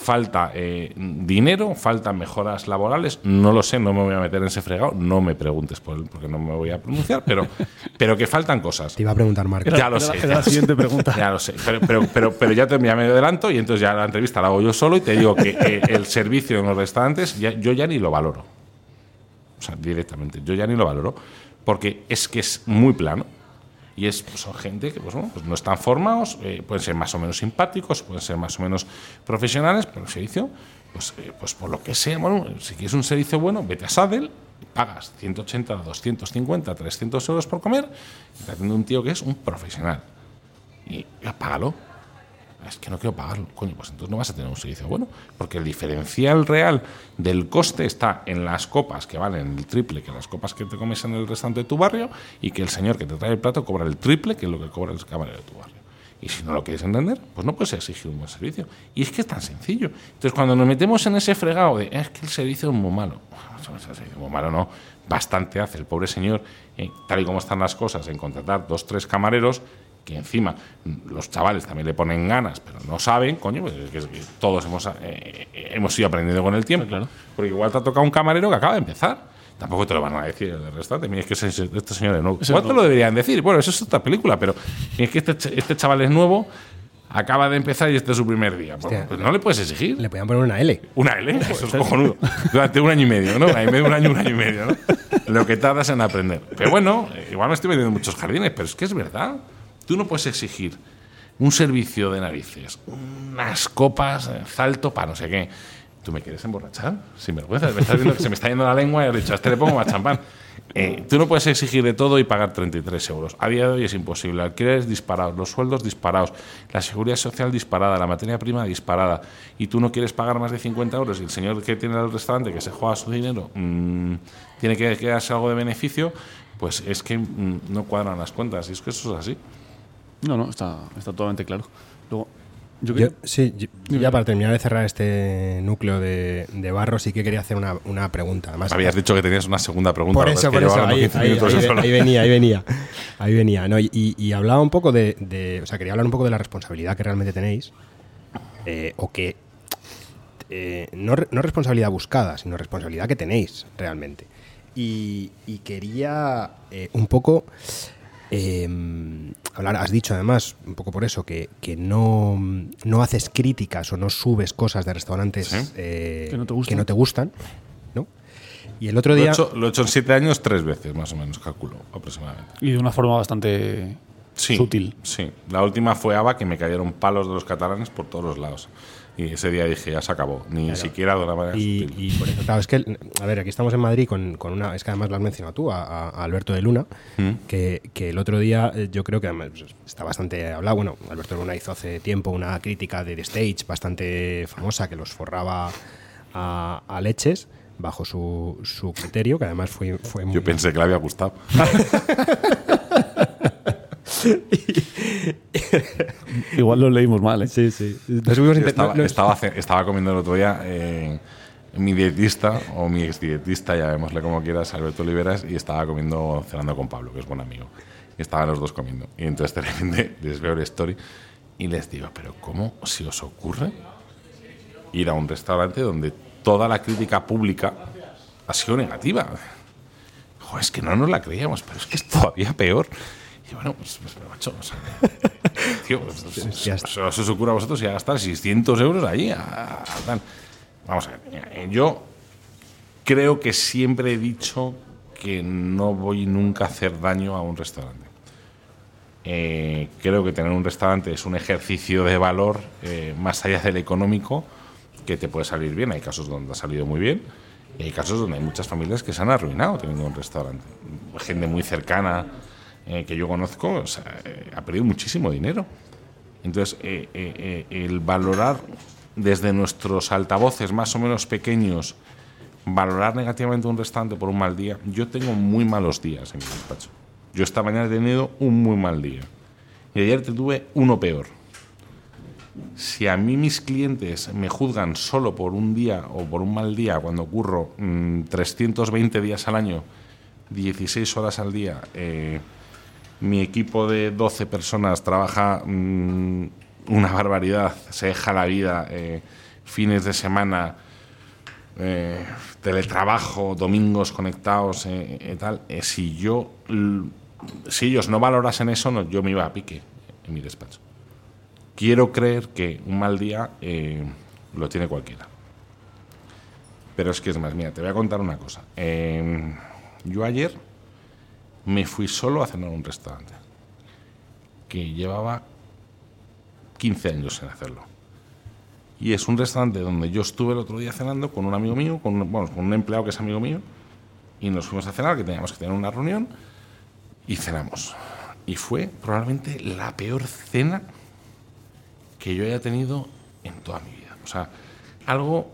falta eh, dinero, faltan mejoras laborales. No lo sé, no me voy a meter en ese fregado, no me preguntes por él porque no me voy a pronunciar, pero, pero que faltan cosas. Te iba a preguntar, Marco. Ya lo Era- sé. era ya la lo sé. siguiente pregunta. Ya lo sé. Pero, pero, pero, pero ya, te, ya me adelanto y entonces ya la entrevista la hago yo solo y te digo que eh, el servicio en los restaurantes ya- yo ya ni lo valoro. O sea, directamente. Yo ya ni lo valoro. Porque es que es muy plano. Y es, pues, son gente que pues, bueno, pues no están formados, eh, pueden ser más o menos simpáticos, pueden ser más o menos profesionales, pero el servicio, pues, eh, pues por lo que sea, bueno, si quieres un servicio bueno, vete a Sadel, pagas 180, 250, 300 euros por comer y te atiende un tío que es un profesional. Y ya, págalo. Es que no quiero pagarlo. Coño, pues entonces no vas a tener un servicio bueno. Porque el diferencial real del coste está en las copas que valen el triple que las copas que te comes en el restaurante de tu barrio y que el señor que te trae el plato cobra el triple que lo que cobra el camarero de tu barrio. Y si no lo quieres entender, pues no puedes exigir un buen servicio. Y es que es tan sencillo. Entonces, cuando nos metemos en ese fregado de es que el servicio es muy malo, muy malo no, bastante hace el pobre señor, eh, tal y como están las cosas, en contratar dos, tres camareros que encima los chavales también le ponen ganas, pero no saben, coño, pues es que, todos hemos, eh, hemos ido aprendiendo con el tiempo. Claro. Porque igual te ha tocado un camarero que acaba de empezar. Tampoco te lo van a decir el restaurante. Mira, es que este señor es nuevo. Te lo deberían decir. Bueno, eso es otra película, pero es que este, este chaval es nuevo, acaba de empezar y este es su primer día. Pues, Hostia. pues no le puedes exigir. Le podían poner una L. Una L, eso es cojonudo. Durante un año y medio, ¿no? Un año un año, un año y medio, ¿no? Lo que tardas en aprender. Pero bueno, eh, igual me estoy metiendo en muchos jardines, pero es que es verdad. Tú no puedes exigir un servicio de narices, unas copas, eh, salto para no sé qué. ¿Tú me quieres emborrachar? Sin vergüenza. Me estás viendo que se me está yendo la lengua y has dicho, a este le pongo más champán. Eh, tú no puedes exigir de todo y pagar 33 euros. A día de hoy es imposible. Alquileres disparados, los sueldos disparados, la seguridad social disparada, la materia prima disparada. Y tú no quieres pagar más de 50 euros y el señor que tiene el restaurante, que se juega su dinero, mm, tiene que quedarse algo de beneficio, pues es que mm, no cuadran las cuentas. Y es que eso es así. No, no, está, está totalmente claro. Luego, yo, Yo, sí, yo- ya para terminar de cerrar este núcleo de, de barro, sí que quería hacer una, una pregunta. Además, Habías dicho que tenías una segunda pregunta. por eso, por eso, ahí, 15 ahí- minutos ahí- yo solo. ahí venía, ahí venía. Ahí venía, ¿no? Y, hablaba un poco de, de- O sea, quería hablar un poco de la responsabilidad que realmente tenéis. eh, o que. eh, no, re- no responsabilidad buscada, sino responsabilidad que tenéis realmente. Y, y quería eh, un poco. Eh, hablar, has dicho además, un poco por eso, que, que no, no haces críticas o no subes cosas de restaurantes Sí. eh, Que no te gustan. que no te gustan, ¿no? Y el otro Lo he, día. hecho, lo he hecho en siete años tres veces, más o menos, calculo, aproximadamente. y de una forma bastante Sí, sutil. Sí, la última fue ABA, que me cayeron palos de los catalanes por todos los lados. Y ese día dije, ya se acabó. Ni siquiera de una manera Y, sutil. y por eso, claro, es que, a ver, aquí estamos en Madrid con, con una, es que además lo has mencionado tú, a, Alberto de Luna, Mm. que, que el otro día eh, yo creo que además pues, está bastante hablado, bueno, Alberto de Luna hizo hace tiempo una crítica de The Stage bastante famosa que los forraba a, a leches bajo su, su criterio, que además fue, fue muy... Yo pensé que le había gustado. Igual lo leímos mal, ¿eh? Sí, sí. Estaba, estaba, estaba comiendo el otro día eh, mi dietista, o mi exdietista, llamémosle como quieras, Alberto Oliveras, y estaba comiendo, cenando con Pablo, que es buen amigo. Y estaban los dos comiendo. Y entonces de repente les veo el story y les digo, pero ¿cómo se os ocurre ir a un restaurante donde toda la crítica pública ha sido negativa? Joder, es que no nos la creíamos, pero es que es todavía peor. Y bueno, pues, pues macho, o sea, tío, pues, pues, ya os, está. os, ocurre a vosotros ir a gastar 600 euros allí. a- a tal. Vamos a ver, eh, yo creo que siempre he dicho que no voy nunca a hacer daño a un restaurante. Eh, creo que tener un restaurante es un ejercicio de valor eh, más allá del económico que te puede salir bien. Hay casos donde ha salido muy bien y hay casos donde hay muchas familias que se han arruinado teniendo un restaurante. Gente muy cercana eh, que yo conozco o sea, eh, ha perdido muchísimo dinero. Entonces, eh, eh, eh, el valorar desde nuestros altavoces más o menos pequeños, valorar negativamente un restaurante por un mal día, yo tengo muy malos días en mi despacho. Yo esta mañana he tenido un muy mal día. Y ayer te tuve uno peor. Si a mí mis clientes me juzgan solo por un día o por un mal día cuando ocurro mm, 320 días al año, 16 horas al día, eh, mi equipo de 12 personas trabaja mm, una barbaridad, se deja la vida, eh, fines de semana, eh, teletrabajo, domingos conectados, eh, eh, tal. si yo, si ellos no valorasen eso, no, yo me iba a pique en mi despacho. Quiero creer que un mal día lo tiene cualquiera. Pero es que es más, mira, te voy a contar una cosa. Eh, yo ayer me fui solo a cenar a un restaurante. que llevaba 15 años en hacerlo. Y es un restaurante donde yo estuve el otro día cenando con un amigo mío, con, un- bueno, con un empleado que es amigo mío, y nos fuimos a cenar, que teníamos que tener una reunión, y cenamos. Y fue probablemente la peor cena que yo haya tenido en toda mi vida. O sea, algo...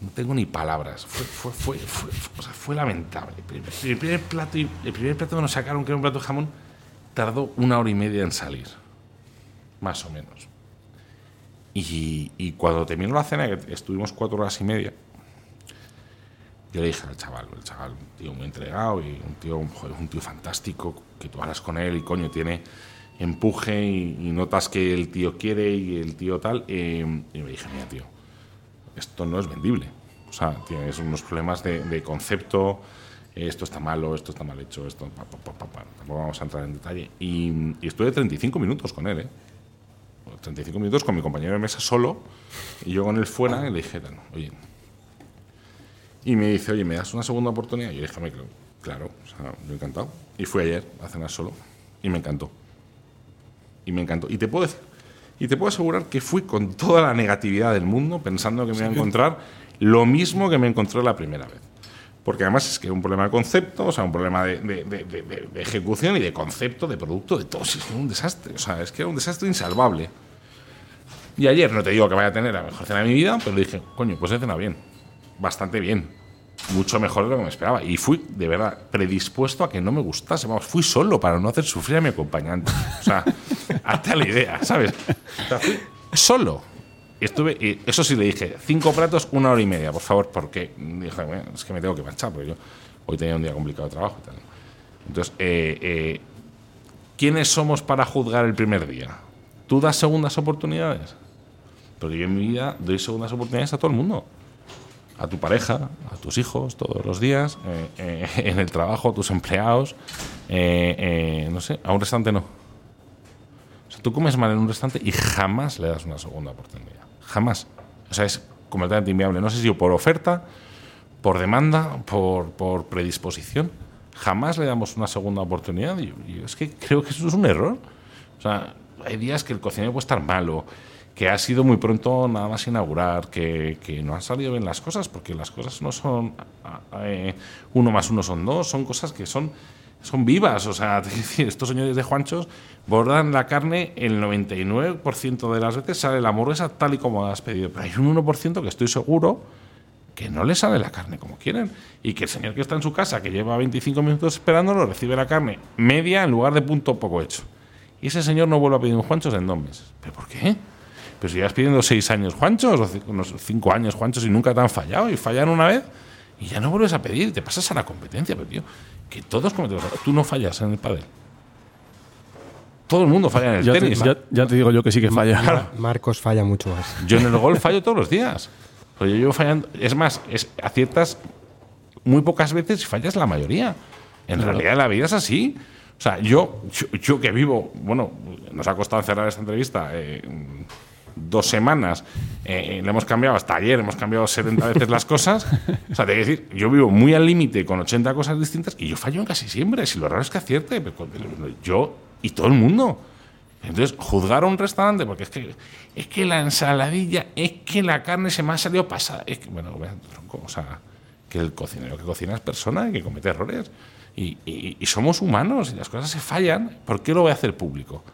no tengo ni palabras. Fue, fue, lamentable. El primer, plato, el primer plato que nos sacaron, que era un plato de jamón, tardó una hora y media en salir. Más o menos. Y, cuando terminó la cena, que estuvimos cuatro horas y media, yo le dije al chaval, el chaval, un tío muy entregado y un tío, un tío fantástico, que tú hablas con él y coño, tiene empuje y, y notas que el tío quiere y el tío tal. eh, y me dije, mira, tío, esto no es vendible. O sea, tienes unos problemas de, concepto, esto está malo, esto está mal hecho, esto... pa. Tampoco vamos a entrar en detalle. Y, y estuve 35 minutos con él, ¿eh? 35 minutos con mi compañero de mesa solo y yo con él fuera y le dije, oye, y me dice, oye, ¿me das una segunda oportunidad? Y yo dije, "Hombre, claro, claro, o sea, yo encantado. Y fui ayer a cenar solo y me encantó. Y me encantó. Y te puedo decir, y te puedo asegurar que fui con toda la negatividad del mundo pensando que me iba a encontrar lo mismo que me encontré la primera vez. Porque además es que era un problema de concepto, o sea, un problema de, de- de- de- de- de ejecución y de concepto, de producto, de todo. Es un desastre. O sea, es que era un desastre insalvable. Y ayer, no te digo que vaya a tener la mejor cena de mi vida, pero dije, coño, pues he cenado bien. Bastante bien. Mucho mejor de lo que me esperaba. Y fui, de verdad, predispuesto a que no me gustase. Vamos, fui solo para no hacer sufrir a mi acompañante. O sea, hazte la idea, ¿sabes? O sea, fui solo. Y estuve, y eso sí le dije, cinco platos, una hora y media, por favor, porque dije, "Bueno, es que me tengo que marchar, porque yo hoy tenía un día complicado de trabajo y tal. Entonces, eh, eh, ¿quiénes somos para juzgar el primer día? ¿Tú das segundas oportunidades? Porque yo en mi vida doy segundas oportunidades a todo el mundo. A tu pareja, a tus hijos, todos los días, eh, eh, en el trabajo, a tus empleados, eh, eh, no sé, a un restaurante no. O sea, tú comes mal en un restaurante y jamás le das una segunda oportunidad. Jamás. O sea, es completamente inviable. No sé si por oferta, por demanda, por, por predisposición. Jamás le damos una segunda oportunidad. Y es que creo que eso es un error. O sea, hay días que el cocinero puede estar malo, que ha sido muy pronto nada más inaugurar, que, que no han salido bien las cosas, porque las cosas no son eh, uno más uno son dos, son cosas que son, son vivas. O sea, estos señores de Juanchos bordan la carne el 99% de las veces sale la hamburguesa tal y como has pedido, pero hay un 1% que estoy seguro que no le sale la carne como quieren y que el señor que está en su casa, que lleva 25 minutos esperándolo, recibe la carne media en lugar de punto poco hecho. Y ese señor no vuelve a pedir un Juanchos en dos meses. ¿Pero por qué? Pero si llevas pidiendo seis años Juanchos, o unos cinco años Juanchos y nunca te han fallado, y fallan una vez, y ya no vuelves a pedir, te pasas a la competencia, pero tío, que todos cometemos. Tú no fallas en el pádel. Todo el mundo falla en el Ya te, tenis. ya- ya te digo yo que sí que falla. Marcos falla mucho más. Yo en el golf fallo todos los días. Pues yo llevo fallando. Es más, es, aciertas muy pocas veces y fallas la mayoría. En realidad la vida es así. O sea, yo, yo, yo que vivo, bueno, nos ha costado cerrar esta entrevista eh, dos semanas, eh, le hemos cambiado hasta ayer, hemos cambiado 70 veces las cosas. O sea, te quiero decir, yo vivo muy al límite con 80 cosas distintas y yo fallo en casi siempre. Si lo raro es que acierte, con- yo y todo el mundo. Entonces, juzgar a un restaurante, porque es que, es que la ensaladilla, es que la carne se me ha salido pasada. Es que, bueno, o sea, que el cocinero que cocina es persona y que comete errores. Y, y- y somos humanos y las cosas se fallan. ¿Por qué lo voy a hacer público?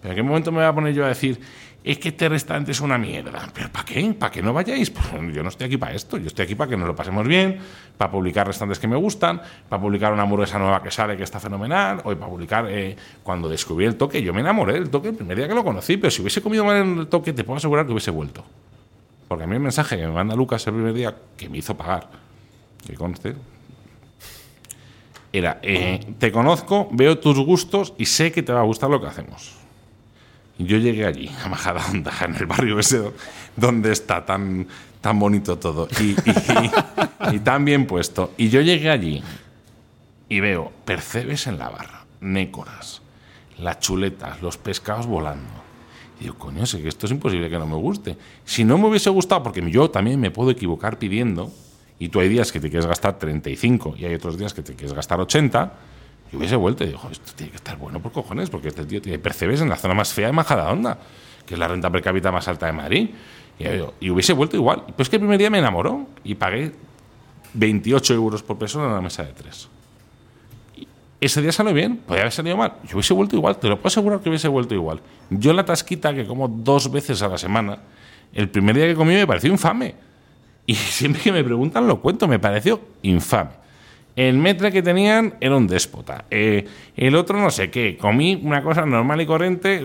¿Pero en qué momento me voy a poner yo a decir, es que este restaurante es una mierda? ¿Pero para qué? ¿Para que no vayáis? Pues yo no estoy aquí para esto. Yo estoy aquí para que nos lo pasemos bien, para publicar restaurantes que me gustan, para publicar una hamburguesa nueva que sale que está fenomenal, o para publicar eh, cuando descubrí el toque. Yo me enamoré del toque el primer día que lo conocí, pero si hubiese comido mal el toque, te puedo asegurar que hubiese vuelto. Porque a mí el mensaje que me manda Lucas el primer día, que me hizo pagar, que conste, era, eh, te conozco, veo tus gustos y sé que te va a gustar lo que hacemos. Yo llegué allí, a Majadahonda, en el barrio ese do- donde está tan, tan bonito todo y, y- y- y tan bien puesto. Y yo llegué allí y veo percebes en la barra, nécoras, las chuletas, los pescados volando. Y digo, coño, sé que esto es imposible que no me guste. Si no me hubiese gustado, porque yo también me puedo equivocar pidiendo, y tú hay días que te quieres gastar 35 y hay otros días que te quieres gastar 80, Y hubiese vuelto y dijo, esto tiene que estar bueno por cojones, porque este tío tiene percebes en la zona más fea de Majadahonda, que es la renta per cápita más alta de Madrid. Digo, y hubiese vuelto igual. Pues que el primer día me enamoró y pagué 28 euros por persona en una mesa de tres. Ese día salió bien, podía haber salido mal. Yo hubiese vuelto igual, te lo puedo asegurar que hubiese vuelto igual. Yo la tasquita que como dos veces a la semana, el primer día que comí me pareció infame. Y siempre que me preguntan lo cuento, me pareció infame. El metre que tenían era un déspota. Eh, el otro no sé qué. Comí una cosa normal y corriente.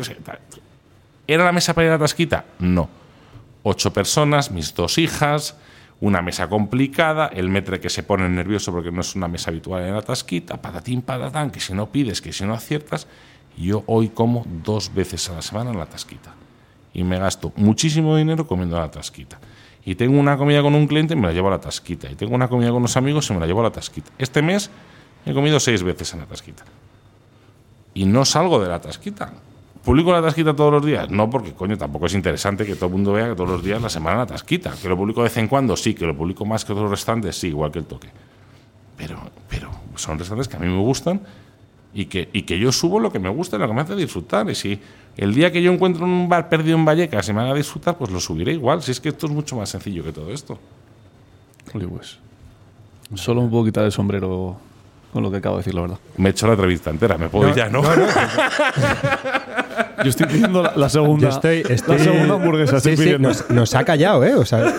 ¿Era la mesa para ir a la tasquita? No. Ocho personas, mis dos hijas, una mesa complicada, el metre que se pone nervioso porque no es una mesa habitual en la tasquita, patatín, patatán, que si no pides, que si no aciertas. Yo hoy como dos veces a la semana en la tasquita. Y me gasto muchísimo dinero comiendo en la tasquita. Y tengo una comida con un cliente y me la llevo a la tasquita. Y tengo una comida con unos amigos y me la llevo a la tasquita. Este mes he comido seis veces en la tasquita. Y no salgo de la tasquita. ¿Publico la tasquita todos los días? No, porque coño, tampoco es interesante que todo el mundo vea que todos los días la semana la tasquita. Que lo publico de vez en cuando, sí. Que lo publico más que otros restantes, sí, igual que el toque. Pero, pero son restaurantes que a mí me gustan y que, y que yo subo lo que me gusta y lo que me hace disfrutar. Y si el día que yo encuentro un bar perdido en Vallecas y me haga disfrutar, pues lo subiré igual. Si es que esto es mucho más sencillo que todo esto. Pues. Solo me puedo quitar el sombrero con lo que acabo de decir, la verdad. Me he hecho la entrevista entera, me puedo ir ya, ¿no? Yo estoy pidiendo la, la segunda. Yo estoy, estoy- La segunda hamburguesa. Sí, estoy sí, pidiendo. nos, nos ha callado, ¿eh? O sea,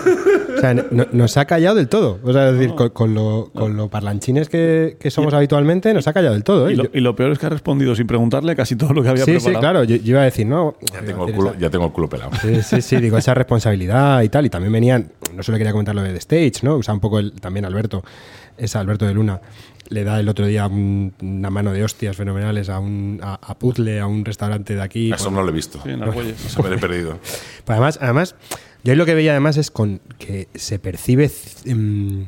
o sea, no- nos ha callado del todo. O sea, es decir, con, con lo, con lo parlanchines que, que somos habitualmente, nos ha callado del todo, ¿eh? Y lo, y peor es que ha respondido sin preguntarle casi todo lo que había sí, sí, claro. Yo, yo iba a decir, no. Ya tengo, el culo, ya tengo el culo pelado. Sí, sí, sí, digo, esa responsabilidad y tal. Y también venían, no solo quería comentar lo de The Stage, ¿no? O sea, un poco el- también Alberto, es Alberto de Luna, le da el otro día un- una mano de hostias fenomenales a, un, a, a Puzzle, a un restaurante de aquí. Eso no lo he visto. Sí, en Argüelles. Eso me lo he perdido. Pues además, además, yo lo que veía además es con que se percibe mm,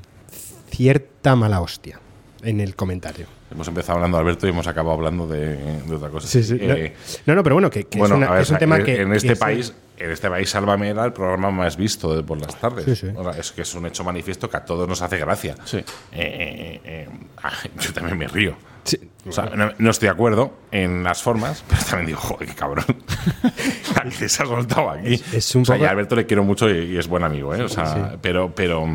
cierta mala hostia en el comentario. Hemos empezado hablando de Alberto y hemos acabado hablando de, de otra cosa. Sí, sí. Eh, no, no, pero bueno, que, que bueno, es, una- a ver, es un tema en, que. en este que es- país, en este país, Sálvame era el programa más visto de por las tardes. Sí, sí. O sea, es que es un hecho manifiesto que a todos nos hace gracia. Sí. Eh, eh, eh, ah, yo también me río. Sí. O sea, no, no estoy de acuerdo en las formas, pero también digo, joder, qué cabrón. Aquí se ha soltado aquí. Es- es un o sea, poco- y a Alberto le quiero mucho y, y es buen amigo, ¿eh? O sea, pero, pero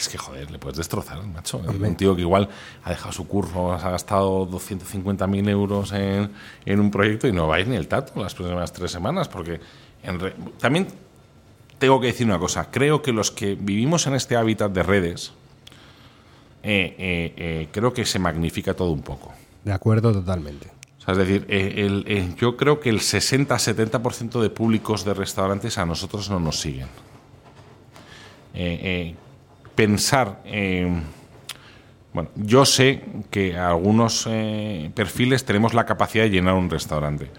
es que, joder, le puedes destrozar, macho. Un tío que igual ha dejado su curro, ha gastado 250.000 euros en, en un proyecto y no va a ir ni el tato las próximas tres semanas, porque en re- también tengo que decir una cosa. Creo que los que vivimos en este hábitat de redes, eh, eh, eh, creo que se magnifica todo un poco. De acuerdo, totalmente. O sea, es decir, el- yo creo que el 60-70% de públicos de restaurantes a nosotros no nos siguen. Eh, eh, pensar, eh, bueno, yo sé que algunos eh, perfiles tenemos la capacidad de llenar un restaurante,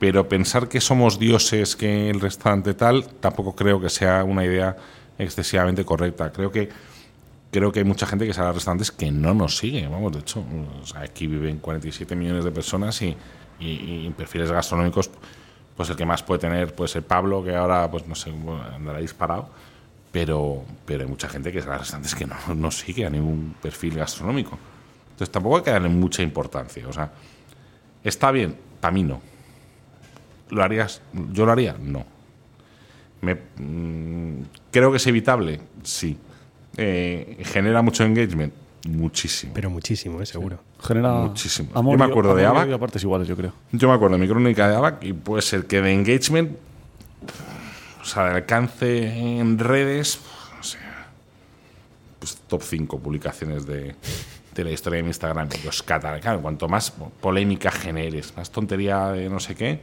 pero pensar que somos dioses, que el restaurante tal, tampoco creo que sea una idea excesivamente correcta. Creo que creo que hay mucha gente que sale a restaurantes que no nos sigue. Vamos, de hecho, aquí viven 47 millones de personas y, y- perfiles gastronómicos, pues el que más puede tener puede ser Pablo, que ahora, pues no sé, andará disparado. Pero, pero hay mucha gente que a restaurantes que no, no sigue a ningún perfil gastronómico. Entonces tampoco hay que darle mucha importancia. O sea, ¿está bien? Para mí no. ¿Lo harías? ¿Yo lo haría? No. Me, mm, ¿Creo que es evitable? Sí. Eh, ¿Genera mucho engagement? Muchísimo. Pero muchísimo, ¿eh? seguro. Genera Muchísimo. amor Yo me acuerdo de amor Abac. partes iguales, yo creo. Yo me acuerdo de mi crónica de ABAC y puede ser que de engagement, o sea, de alcance en redes, o sea, pues top 5 publicaciones de, de la historia de Instagram. Los cata- claro, cuanto más polémica generes, más tontería de no sé qué,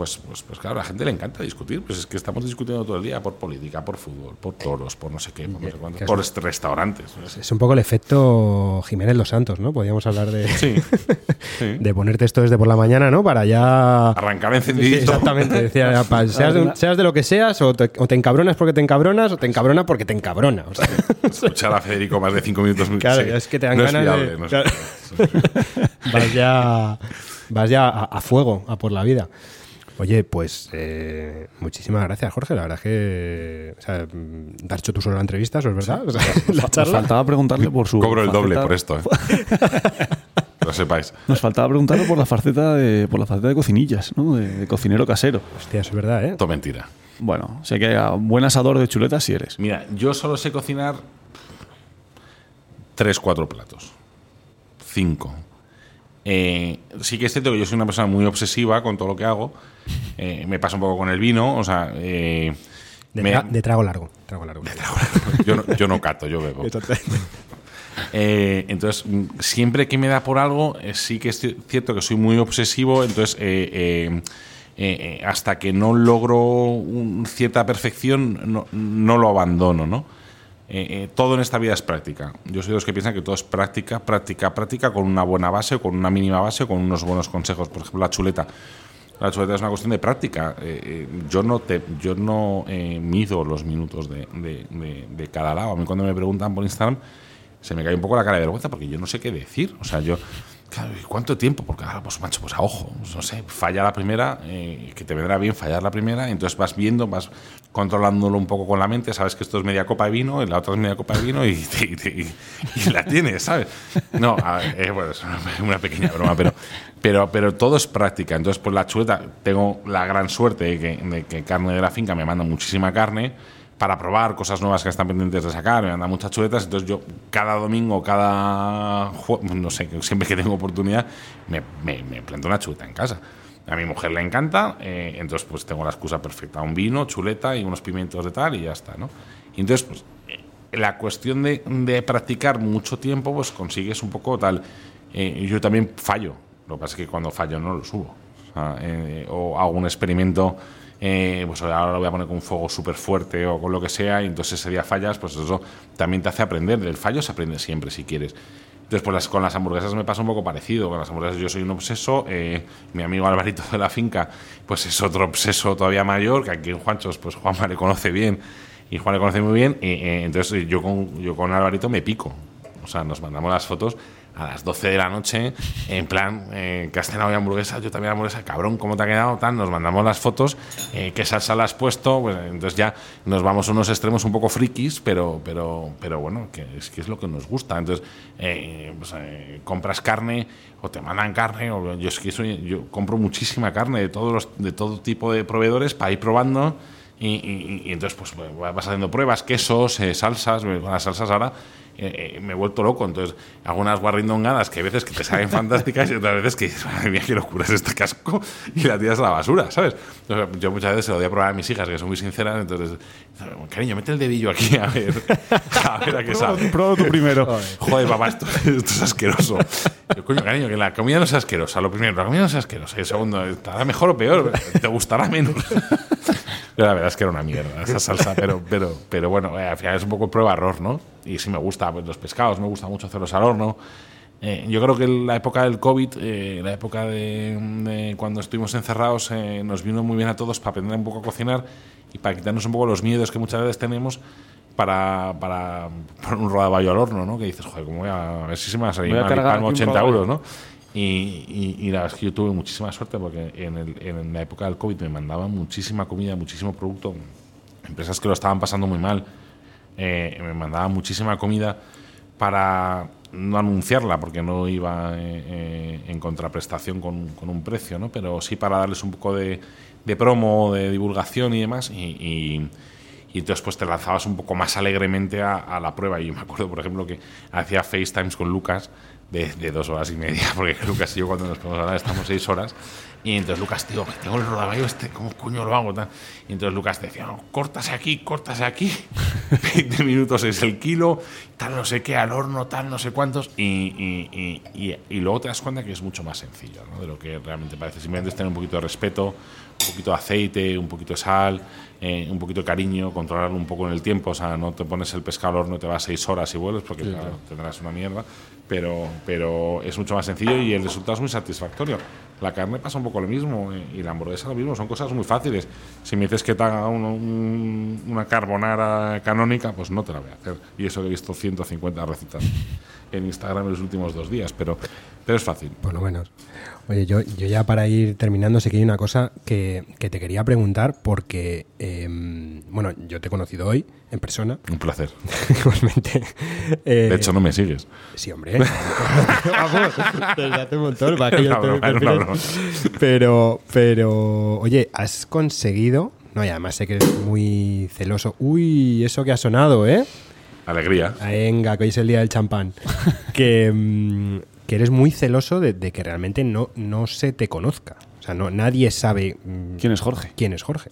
pues, pues, pues claro, a la gente le encanta discutir. Pues es que estamos discutiendo todo el día por política, por fútbol, por toros, por no sé qué, por no sé cuánto, que es por restaurantes. Es un poco el efecto Jiménez Los Santos, ¿no? Podríamos hablar de, Sí, sí. de ponerte esto desde por la mañana, ¿no? Para ya. Arrancar Sí, encendidito. exactamente. Decía, ya, pa- seas, de, un- seas de lo que seas, o te, o te encabronas porque te encabronas, o te encabrona porque te encabrona. O sea, Escuchar a Federico más de 5 minutos. Claro, sí, es que te dan no ganas es de- es vas ya, vas ya a, a fuego, a por la vida. Oye, pues eh, muchísimas gracias, Jorge. La verdad es que. O sea, mm, te has hecho tú solo la entrevista, eso es verdad. O sea, la Nos faltaba preguntarle por su. Cobro el doble faceta- por esto, ¿eh? Que lo sepáis. Nos faltaba preguntarle por la faceta de, por la faceta de cocinillas, ¿no? De, de cocinero casero. Hostia, eso es verdad, ¿eh? Todo mentira. Bueno, sé que a buen asador de chuletas sí eres. Mira, yo solo sé cocinar tres, cuatro platos. Cinco. Eh, sí que es cierto que yo soy una persona muy obsesiva con todo lo que hago. Eh, me pasa un poco con el vino, o sea, eh, De, me- tra- de trago largo. Trago largo. yo, no, yo no cato, yo bebo. Eh, entonces, mm, siempre que me da por algo, eh, sí que es ci- cierto que soy muy obsesivo, entonces eh, hasta que no logro un- cierta perfección, no, no lo abandono, ¿no? Eh, eh, todo en esta vida es práctica. Yo soy de los que piensan que todo es práctica, práctica, práctica, con una buena base con una mínima base con unos buenos consejos. Por ejemplo, la chuleta. La chuleta es una cuestión de práctica. Eh, yo no, te, yo no mido los minutos de, cada lado. A mí cuando me preguntan por Instagram se me cae un poco la cara de vergüenza porque yo no sé qué decir. O sea, yo... Claro, ¿y ¿cuánto tiempo? Porque ahora, pues macho, pues a ojo, pues, no sé, falla la primera, que te vendrá bien fallar la primera, entonces vas viendo, vas controlándolo un poco con la mente, sabes que esto es media copa de vino, y la otra es media copa de vino, y, y y- y la tienes, ¿sabes? No, ver, eh, bueno, es una, pequeña broma, pero, pero, pero todo es práctica. Entonces, pues la chuleta, tengo la gran suerte de que, Carne de la Finca me manda muchísima carne para probar cosas nuevas que están pendientes de sacar, me manda muchas chuletas, entonces yo cada domingo, cada no sé, siempre que tengo oportunidad, me, me, me planto una chuleta en casa. A mi mujer le encanta, eh, entonces pues tengo la excusa perfecta, un vino, chuleta y unos pimientos de tal y ya está, ¿no? Entonces, pues, eh, la cuestión de, de practicar mucho tiempo, pues consigues un poco tal. Eh, yo también fallo, lo que pasa es que cuando fallo no lo subo. O, hago un experimento, pues ahora lo voy a poner con un fuego súper fuerte o con lo que sea, y entonces ese día fallas, pues eso también te hace aprender. Del fallo se aprende siempre si quieres. Pues las, con las hamburguesas me pasa un poco parecido. Con las hamburguesas yo soy un obseso. eh, mi amigo Alvarito de la finca, pues es otro obseso todavía mayor, que aquí en Juanchos, pues Juanma le conoce bien y Juan le conoce muy bien. Eh, entonces yo con, yo con Alvarito me pico. O sea, nos mandamos las fotos a las 12 de la noche, en plan, eh, que has cenado hoy hamburguesa, yo también hamburguesa, cabrón, ¿cómo te ha quedado? Tal, nos mandamos las fotos, eh, qué salsa le has puesto, pues, entonces ya nos vamos a unos extremos un poco frikis, pero, pero, pero bueno, que es que es lo que nos gusta. Entonces, eh, pues, eh, compras carne o te mandan carne, o yo es que soy, yo compro muchísima carne de todos los, de todo tipo de proveedores para ir probando. Y, y- y entonces pues vas haciendo pruebas, quesos, eh, salsas, con las salsas ahora eh, eh, me he vuelto loco. Entonces, algunas guarrindongadas que hay veces que te salen fantásticas y otras veces que dices, madre mía, qué locura es este casco y la tiras a la basura, ¿sabes? Entonces, yo muchas veces se lo doy a probar a mis hijas, que son muy sinceras, entonces, cariño, mete el dedillo aquí a ver a, ver a qué sabe. Prueba tú primero. Joder, papá, esto, esto es asqueroso. Yo, coño, cariño, que la comida no sea asquerosa. Lo primero, la comida no sea asquerosa. Y el segundo, ¿estará mejor o peor? ¿Te gustará menos? Pero la verdad es que era una mierda esa salsa, pero, pero, pero bueno, eh, al final es un poco prueba-error, ¿no? Y sí me gusta pues, los pescados, me gusta mucho hacerlos al horno. Eh, yo creo que la época del COVID, eh, la época de, de cuando estuvimos encerrados, eh, nos vino muy bien a todos para aprender un poco a cocinar y para quitarnos un poco los miedos que muchas veces tenemos para, para poner un rodaballo al horno, ¿no? Que dices, joder, ¿cómo voy a, a ver si se me va a salir Voy a mal y cargar palmo aquí un 80 rodaballo. euros, ¿no? Y, la verdad es que yo tuve muchísima suerte porque en, el- en la época del COVID me mandaban muchísima comida, muchísimo producto. Empresas que lo estaban pasando muy mal eh, me mandaban muchísima comida para no anunciarla porque no iba eh, eh, en contraprestación con, un precio, ¿no? pero sí para darles un poco de, promo, de divulgación y demás. Y, entonces pues te lanzabas un poco más alegremente a, a la prueba. Y me acuerdo, por ejemplo, que hacía FaceTimes con Lucas de, de dos horas y media, porque Lucas y yo cuando nos podemos hablar estamos seis horas. Y entonces Lucas, tío, tengo el rodaballo este, ¿cómo coño lo hago? Tal. Y entonces Lucas decía, no, córtase aquí, córtase aquí, 20 minutos es el kilo, tal no sé qué, al horno, tal no sé cuántos. Y, y- y- y- luego te das cuenta que es mucho más sencillo ¿no? de lo que realmente parece. Simplemente es tener un poquito de respeto, un poquito de aceite, un poquito de sal, eh, un poquito de cariño, controlarlo un poco en el tiempo. O sea, no te pones el pescado al horno, te vas seis horas y vuelves porque claro, tendrás una mierda. Pero, pero es mucho más sencillo y el resultado es muy satisfactorio. La carne pasa un poco lo mismo eh, y la hamburguesa lo mismo. Son cosas muy fáciles. Si me dices que te haga un- un- una carbonara canónica, pues no te la voy a hacer. Y eso que he visto 150 recetas en Instagram en los últimos dos días, pero, pero es fácil. Por lo menos. Oye, yo, yo ya para ir terminando, sé que hay una cosa que, que te quería preguntar porque, em, bueno, yo te he conocido hoy en persona, Un placer. igualmente. Eh, De hecho, no me sigues. Sí, hombre. Vamos, desde hace un montón. para que yo broma, broma. Pero, pero, oye, has conseguido. No, y además sé que eres muy celoso. Uy, eso que ha sonado, ¿eh? Alegría. Ah, Venga, que hoy es el día del champán. que, mm, que eres muy celoso de, de que realmente no, no se te conozca. O sea, no, nadie sabe mm, ¿Quién es Jorge? quién es Jorge.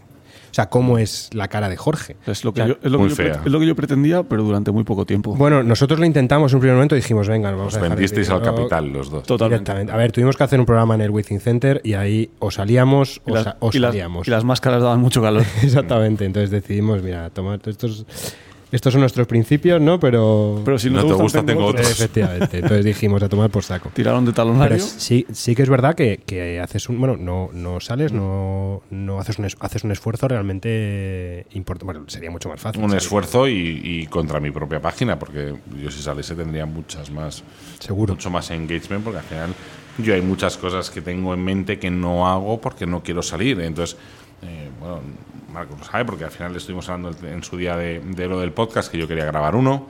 O sea, cómo es la cara de Jorge. Es lo que, O sea, yo, es lo que muy yo pre- fea. es lo que yo pretendía, pero durante muy poco tiempo. Bueno, nosotros lo intentamos en un primer momento y dijimos, venga, nos vamos Os a vendisteis al capital los dos. Totalmente. A ver, tuvimos que hacer un programa en el Within Center y ahí o salíamos Y o, las, sa- o y las- salíamos. y las máscaras daban mucho calor. Exactamente. Entonces decidimos, mira, tomar estos, estos son nuestros principios, ¿no? Pero, Pero si no, No te te gusta, gusta, tengo otros. efectivamente. Entonces dijimos a tomar por saco. Tiraron de Pero talonario. sí, sí que es verdad que, que haces un, bueno, no, no sales, no, no haces un, es- haces un esfuerzo realmente importante. Bueno, sería mucho más fácil. Un salir, esfuerzo y, y contra mi propia página, porque yo si saliese tendría muchas más, Seguro. mucho más engagement, porque al final yo hay muchas cosas que tengo en mente que no hago porque no quiero salir. Entonces, eh, bueno, Marco lo sabe, porque al final le estuvimos hablando en su día de, de lo del podcast, que yo quería grabar uno.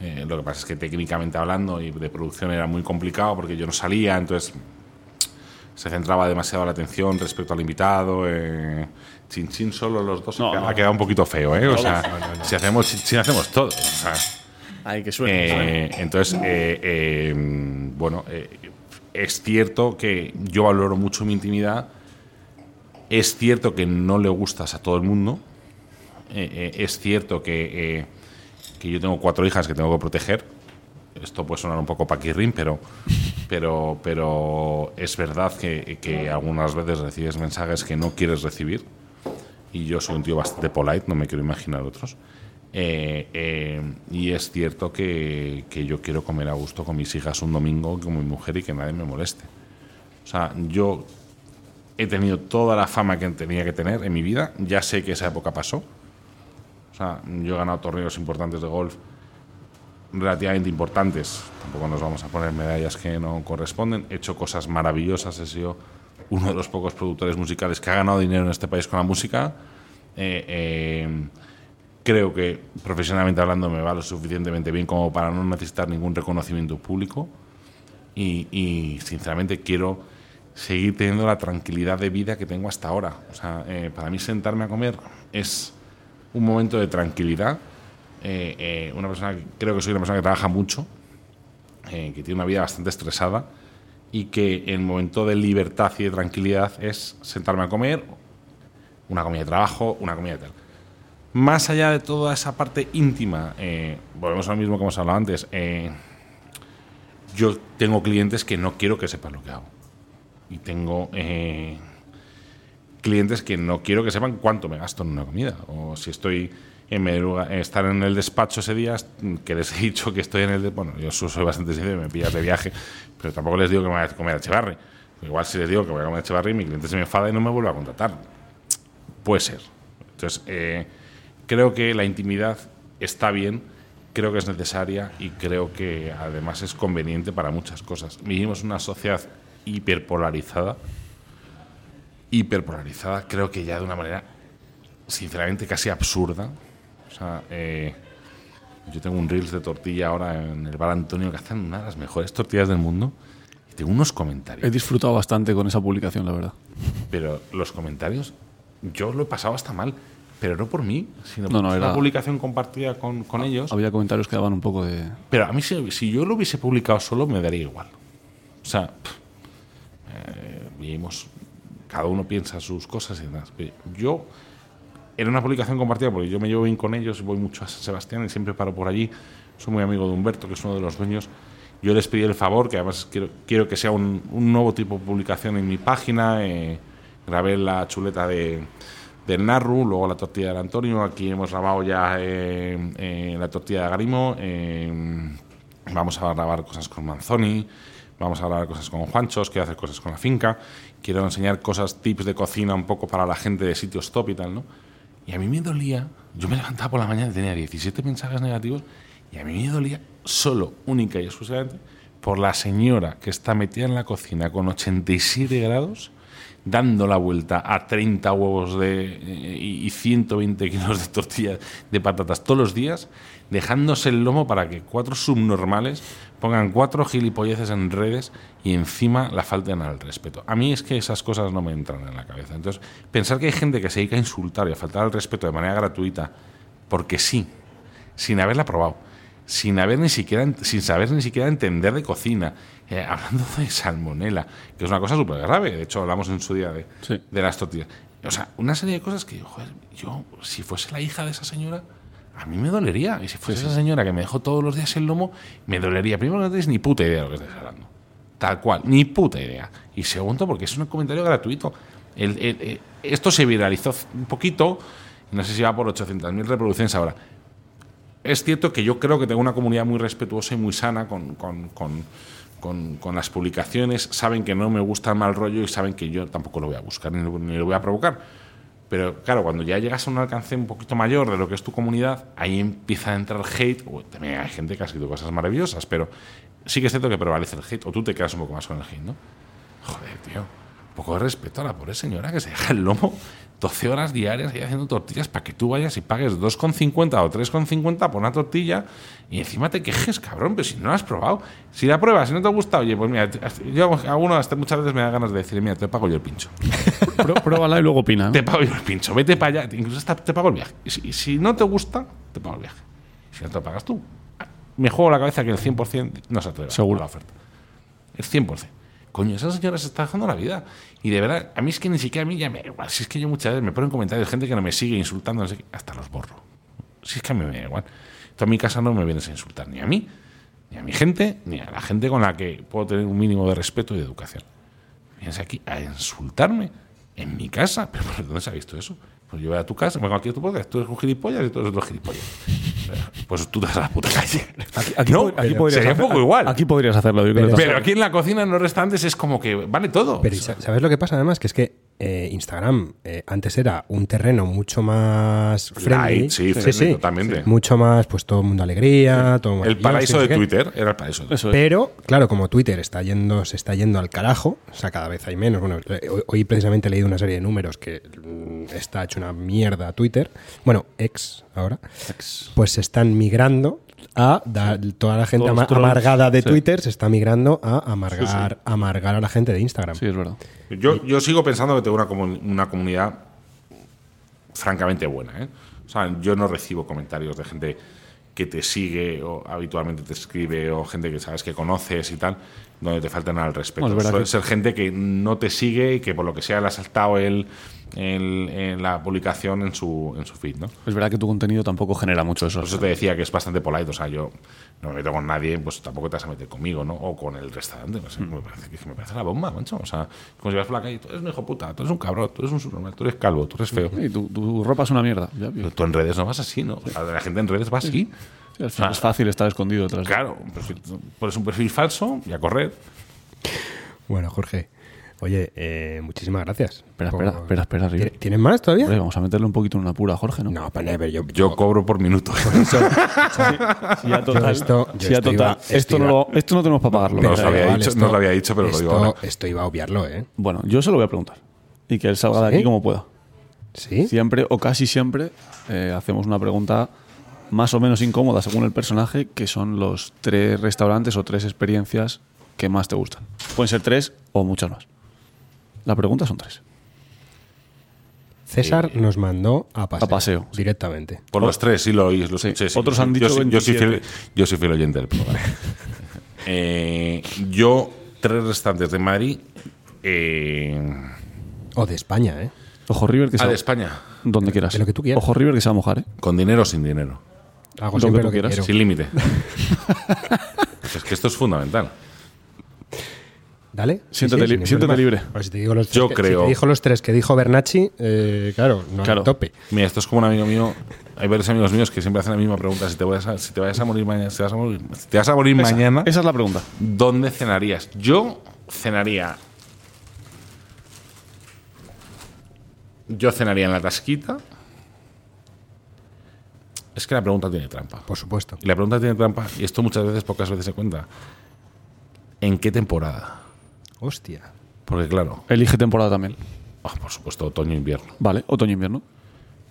Eh, lo que pasa es que técnicamente hablando y de producción era muy complicado porque yo no salía, entonces se centraba demasiado la atención respecto al invitado. Eh, chin chin solo los dos No, ha, no. quedado un poquito feo, ¿eh? O sea, si hacemos chin chin hacemos todo. O sea, Ay, que eh, entonces, eh, bueno, es cierto que yo valoro mucho mi intimidad. Es cierto que no le gustas a todo el mundo. Eh, eh, es cierto que, eh, que yo tengo cuatro hijas que tengo que proteger. Esto puede sonar un poco paquirrín, pero, pero, pero es verdad que, que algunas veces recibes mensajes que no quieres recibir. Y yo soy un tío bastante polite, no me quiero imaginar otros. Y es cierto que, que yo quiero comer a gusto con mis hijas un domingo con mi mujer y que nadie me moleste. O sea, yo he tenido toda la fama que tenía que tener en mi vida. Ya sé que esa época pasó. O sea, yo he ganado torneos importantes de golf relativamente importantes. Tampoco nos vamos a poner medallas que no corresponden. He hecho cosas maravillosas. He sido uno de los pocos productores musicales que ha ganado dinero en este país con la música. Eh, eh, creo que profesionalmente hablando me va lo suficientemente bien como para no necesitar ningún reconocimiento público. Y, y, sinceramente quiero seguir teniendo la tranquilidad de vida que tengo hasta ahora. O sea, eh, para mí sentarme a comer es un momento de tranquilidad. Eh, eh, una persona que, creo que soy una persona que trabaja mucho, que tiene una vida bastante estresada y que el momento de libertad y de tranquilidad es sentarme a comer, una comida de trabajo, una comida de tal. Más allá de toda esa parte íntima, volvemos a lo mismo que hemos hablado antes, yo tengo clientes que no quiero que sepan lo que hago. Y tengo eh, clientes que no quiero que sepan cuánto me gasto en una comida. O si estoy en lugar- estar en el despacho ese día, que les he dicho que estoy en el... bueno, yo so- soy bastante sincero, me pillas de viaje, pero tampoco les digo que me voy a comer a Echevarri. Igual si les digo que voy a comer a Echevarri, mi cliente se me enfada y no me vuelve a contratar. Puede ser. Entonces, eh, creo que la intimidad está bien, creo que es necesaria y creo que además es conveniente para muchas cosas. Vivimos una sociedad hiperpolarizada. Hiperpolarizada, creo que ya de una manera, sinceramente, casi absurda. O sea, eh, yo tengo un Reels de tortilla ahora en el bar Antonio que hacen una de las mejores tortillas del mundo. Y tengo unos comentarios. He disfrutado bastante con esa publicación, la verdad. Pero los comentarios, yo lo he pasado hasta mal. Pero no por mí, sino No, por no, una era- publicación compartida con, con ellos. Había comentarios que daban un poco de. Pero a mí, si, si yo lo hubiese publicado solo, me daría igual. O sea, pff, vivimos- cada uno piensa sus cosas y demás. Yo, era una publicación compartida porque yo me llevo bien con ellos, voy mucho a San Sebastián y siempre paro por allí. Soy muy amigo de Humberto, que es uno de los dueños. Yo les pedí el favor, que además quiero, quiero que sea un, un nuevo tipo de publicación en mi página. eh, grabé la chuleta de, del Narru, luego la tortilla del Antonio. Aquí hemos grabado ya eh, eh, la tortilla de Garimo. eh, vamos a grabar cosas con Manzoni. Vamos a grabar cosas con Juanchos. Quiero hacer cosas con la finca. Quiero enseñar cosas, tips de cocina un poco para la gente de sitios top y tal, ¿no? Y a mí me dolía. Yo me levantaba por la mañana y tenía 17 mensajes negativos. Y a mí me dolía solo, única y exclusivamente por la señora que está metida en la cocina con 87 grados, dando la vuelta a 30 huevos de, eh, y y 120 kilos de tortillas de patatas todos los días, dejándose el lomo para que cuatro subnormales pongan cuatro gilipolleces en redes y encima la falten al respeto. A mí es que esas cosas no me entran en la cabeza. Entonces, pensar que hay gente que se dedica a insultar y a faltar al respeto de manera gratuita, porque sí, sin haberla probado, sin haber ni siquiera sin saber ni siquiera entender de cocina, eh, hablando de salmonela, que es una cosa súper grave. De hecho, hablamos en su día de, Sí. de las tortillas. O sea, una serie de cosas que, joder, yo, si fuese la hija de esa señora, a mí me dolería. Y si fuese esa señora que me dejó todos los días el lomo, me dolería. Primero, no tenéis ni puta idea de lo que estáis hablando. Tal cual, ni puta idea. Y segundo, porque es un comentario gratuito. El- el- el- esto se viralizó un poquito, no sé si va por 800.000 reproducciones ahora. Es cierto que yo creo que tengo una comunidad muy respetuosa y muy sana con, con- con- con- con las publicaciones. Saben que no me gusta el mal rollo y saben que yo tampoco lo voy a buscar ni lo, ni lo voy a provocar. Pero claro, cuando ya llegas a un alcance un poquito mayor de lo que es tu comunidad, ahí empieza a entrar hate. También hay gente que ha escrito cosas maravillosas, pero sí que es cierto que prevalece el hate. O tú te quedas un poco más con el hate, ¿no? Joder, tío. Un poco de respeto a la pobre señora que se deja el lomo 12 horas diarias ahí haciendo tortillas para que tú vayas y pagues 2,50 o 3,50 por una tortilla y encima te quejes, cabrón, pero si no la has probado. Si la pruebas, si no te gusta, oye, pues mira, yo a uno hasta muchas veces me da ganas de decir, mira, te pago yo el pincho. Pruébala y luego opina. ¿no? Te pago yo el pincho, vete para allá, incluso hasta te pago el viaje. Y si, no te gusta, te pago el viaje. Si no te lo pagas tú, me juego la cabeza que el 100% no se atreve Seguro. a la oferta. El 100%. Coño, esa señora se está dejando la vida. Y de verdad, a mí es que ni siquiera a mí ya me da igual. Si es que yo muchas veces me ponen comentarios de gente que no me sigue insultando, hasta los borro. Si es que a mí me da igual. Tú a mi casa no me vienes a insultar ni a mí, ni a mi gente, ni a la gente con la que puedo tener un mínimo de respeto y de educación. Vienes aquí a insultarme en mi casa. ¿Pero por dónde se ha visto eso? Pues yo voy a tu casa, me vengo aquí a tu podcast, tú eres un gilipollas y tú eres otro gilipollas. Pues tú te vas a la puta calle. Aquí, no, aquí podrías sería hacer- un poco igual. Aquí podrías hacerlo. yo creo que Pero aquí en la cocina, en los restaurantes, es como que vale todo. Pero ¿y sa- ¿sabes lo que pasa además? Que es que eh, Instagram eh, antes era un terreno mucho más friendly. Light, sí, friendly, totalmente. Mucho más, pues todo el mundo alegría, todo el paraíso de. Twitter era el paraíso de Eso es. Pero, claro, como Twitter está yendo, se está yendo al carajo, o sea, cada vez hay menos. Bueno, eh, hoy, hoy precisamente he leído una serie de números que mm, está hecho una mierda Twitter. Bueno, ex ahora. Pues se están migrando a dar- toda la gente ama- amargada de Sí. Twitter se está migrando a amargar, amargar a la gente de Instagram. Sí, es verdad. Yo, yo sigo pensando que tengo una, comu- una comunidad francamente buena. ¿eh? O sea, yo no recibo comentarios de gente que te sigue o habitualmente te escribe o gente que sabes que conoces y tal, donde te faltan al respeto. Verdad Suele que- ser gente que no te sigue y que por lo que sea le ha saltado el, la publicación en su, en su feed. ¿no? Es verdad que tu contenido tampoco genera mucho eso. Por eso te decía que es bastante polite. O sea, yo no me meto con nadie, pues tampoco te vas a meter conmigo, ¿no? O con el restaurante. No sé, me, parece, que me parece la bomba, mancho. O sea, como si vas por la calle, tú eres un hijo puta, tú eres un cabrón, tú eres un subnormal, tú eres calvo, tú eres feo. Y tu, tu ropa es una mierda. Ya, Pero tú en redes no vas así, ¿no? O sea, la gente en redes va así. Sí, es fácil estar escondido detrás. de- Claro, un perfil- pones un perfil falso y a correr. Bueno, Jorge, oye, eh, muchísimas gracias. Espera, por- espera, espera, espera. ¿Tiene- ¿Tienes más todavía? Vamos a meterle un poquito en una pura, Jorge, ¿no? No, para never, yo, Yo cobro por minuto. Si ya total, esto- yo si ya esto total, iba- esto, esto no iba- lo, esto no tenemos para pagarlo. No os Pero- había dicho- esto- no lo había dicho, pero lo digo ahora. Esto iba a obviarlo, ¿eh? Bueno, yo se lo voy a preguntar. Y que él salga de ¿Sí? aquí como pueda. ¿Sí? Siempre o casi siempre eh, hacemos una pregunta más o menos incómoda según el personaje, que son los tres restaurantes o tres experiencias que más te gustan. Pueden ser tres o muchas más. La pregunta son tres. César nos mandó a paseo. a paseo. Directamente. Por los tres, sí lo oís. Lo Sí. escuché, sí. Otros han Yo dicho soy- yo soy, fiel, 27. yo soy fiel oyente del programa. Eh, yo, tres restantes de Madrid. Eh, O de España, ¿eh? Ojo River que se ah, va- de España. donde quieras. de lo que tú quieras. Ojo River que se va a mojar, ¿eh? ¿Con dinero o sin dinero? Hago Lo que tú lo que quieras. quiero. Sin límite. es que esto es fundamental. Dale. sí, Siéntete sí, li- libre. Pues si te digo los tres Yo que- creo- Si te dijo los tres que dijo Bernacci, eh, claro, no Claro. tope. Mira, esto es como un amigo mío. Hay varios amigos míos que siempre hacen la misma pregunta. Si te, vas a, si te vayas a morir mañana, si te vas a morir, si te vas a morir Esa- mañana, Esa es la pregunta. ¿dónde cenarías? Yo cenaría. Yo cenaría en la tasquita. Es que la pregunta tiene trampa. Por supuesto. Y la pregunta tiene trampa, y esto muchas veces, pocas veces se cuenta. ¿En qué temporada? Hostia. Porque claro, Elige temporada también. ah, por supuesto, otoño-invierno. Vale, otoño-invierno.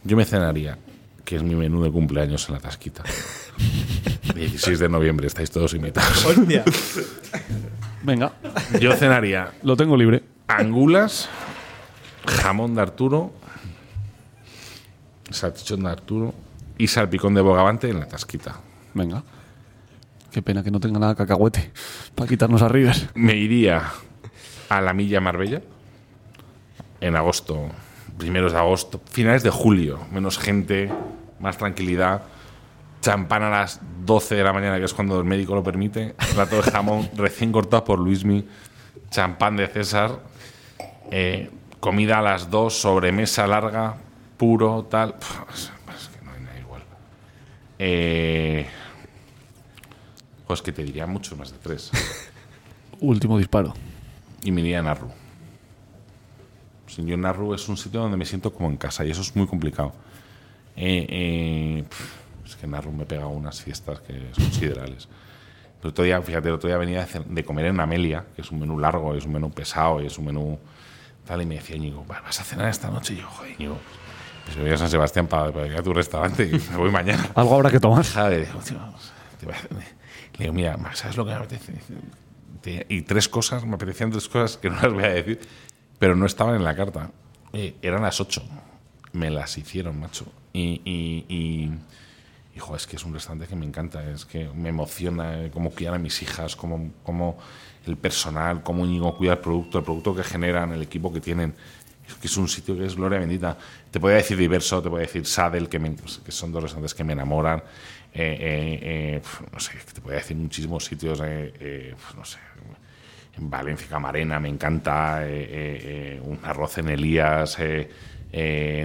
Yo me cenaría, que es mi menú de cumpleaños en la tasquita. 16 de noviembre, estáis todos invitados. Hostia. Venga, Yo cenaría lo tengo libre. angulas, jamón de Arturo, salchichón de Arturo y salpicón de bogavante en la tasquita. Venga. Qué pena que no tenga nada cacahuete para quitarnos a River. Me iría a la Milla Marbella en agosto, primeros de agosto, finales de julio, menos gente, más tranquilidad. Champán a las 12 de la mañana, que es cuando el médico lo permite. Plato de jamón recién cortado por Luismi. Champán de César. eh, comida a las 2, sobremesa larga, puro, tal. Pff, es, es que no hay nada igual. Eh, pues que te diría mucho más de tres. Último disparo. y me iría a Narru. Yo Narru es un sitio donde me siento como en casa y eso es muy complicado. Eh, eh, es que Narru me pega unas fiestas que son considerables. El otro día, fíjate, el otro día venía de, comer en Amelia, que es un menú largo, es un menú pesado y es un menú tal, y me decía Íñigo, "Va, ¿vas a cenar esta noche? Y yo, joder, Íñigo, me voy a San Sebastián para, para ir a tu restaurante y me voy mañana. Algo habrá que tomar. Joder, digo, tío, te voy a- Le digo, mira, ¿sabes lo que me apetece? Te- Y tres cosas, me apetecían tres cosas que no las voy a decir, pero no estaban en la carta. Eh, eran las ocho. Me las hicieron, macho. Y, y, y, y, jo, es que es un restaurante que me encanta, es que me emociona eh, cómo cuidan a mis hijas, cómo, cómo el personal, cómo Íñigo cuida el producto, el producto que generan, el equipo que tienen. Que es un sitio que es gloria bendita. Te podría decir diverso, te podría decir Sadel, que, me- que son dos restaurantes que me enamoran. Eh, eh, eh, no sé, te podría decir muchísimos sitios, no sé. En Valencia, Camarena, me encanta. un arroz en Elías.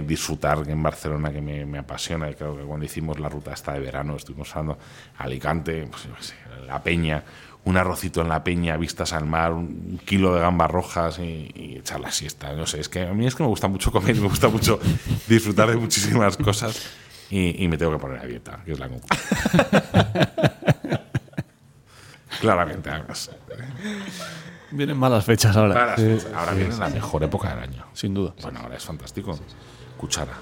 disfrutar en Barcelona, que me, apasiona. Creo que cuando hicimos la ruta esta de verano, estuvimos hablando Alicante, pues, La Peña, un arrocito en La Peña, vistas al mar, un kilo de gambas rojas y, y echar la siesta. No sé, es que a mí es que me gusta mucho comer, me gusta mucho disfrutar de muchísimas cosas y, y me tengo que poner a dieta, que es la conclusión. Claramente, además. Vienen malas fechas ahora. Ahora viene la mejor época del año. Sin duda. Bueno, ahora es fantástico. Cuchara,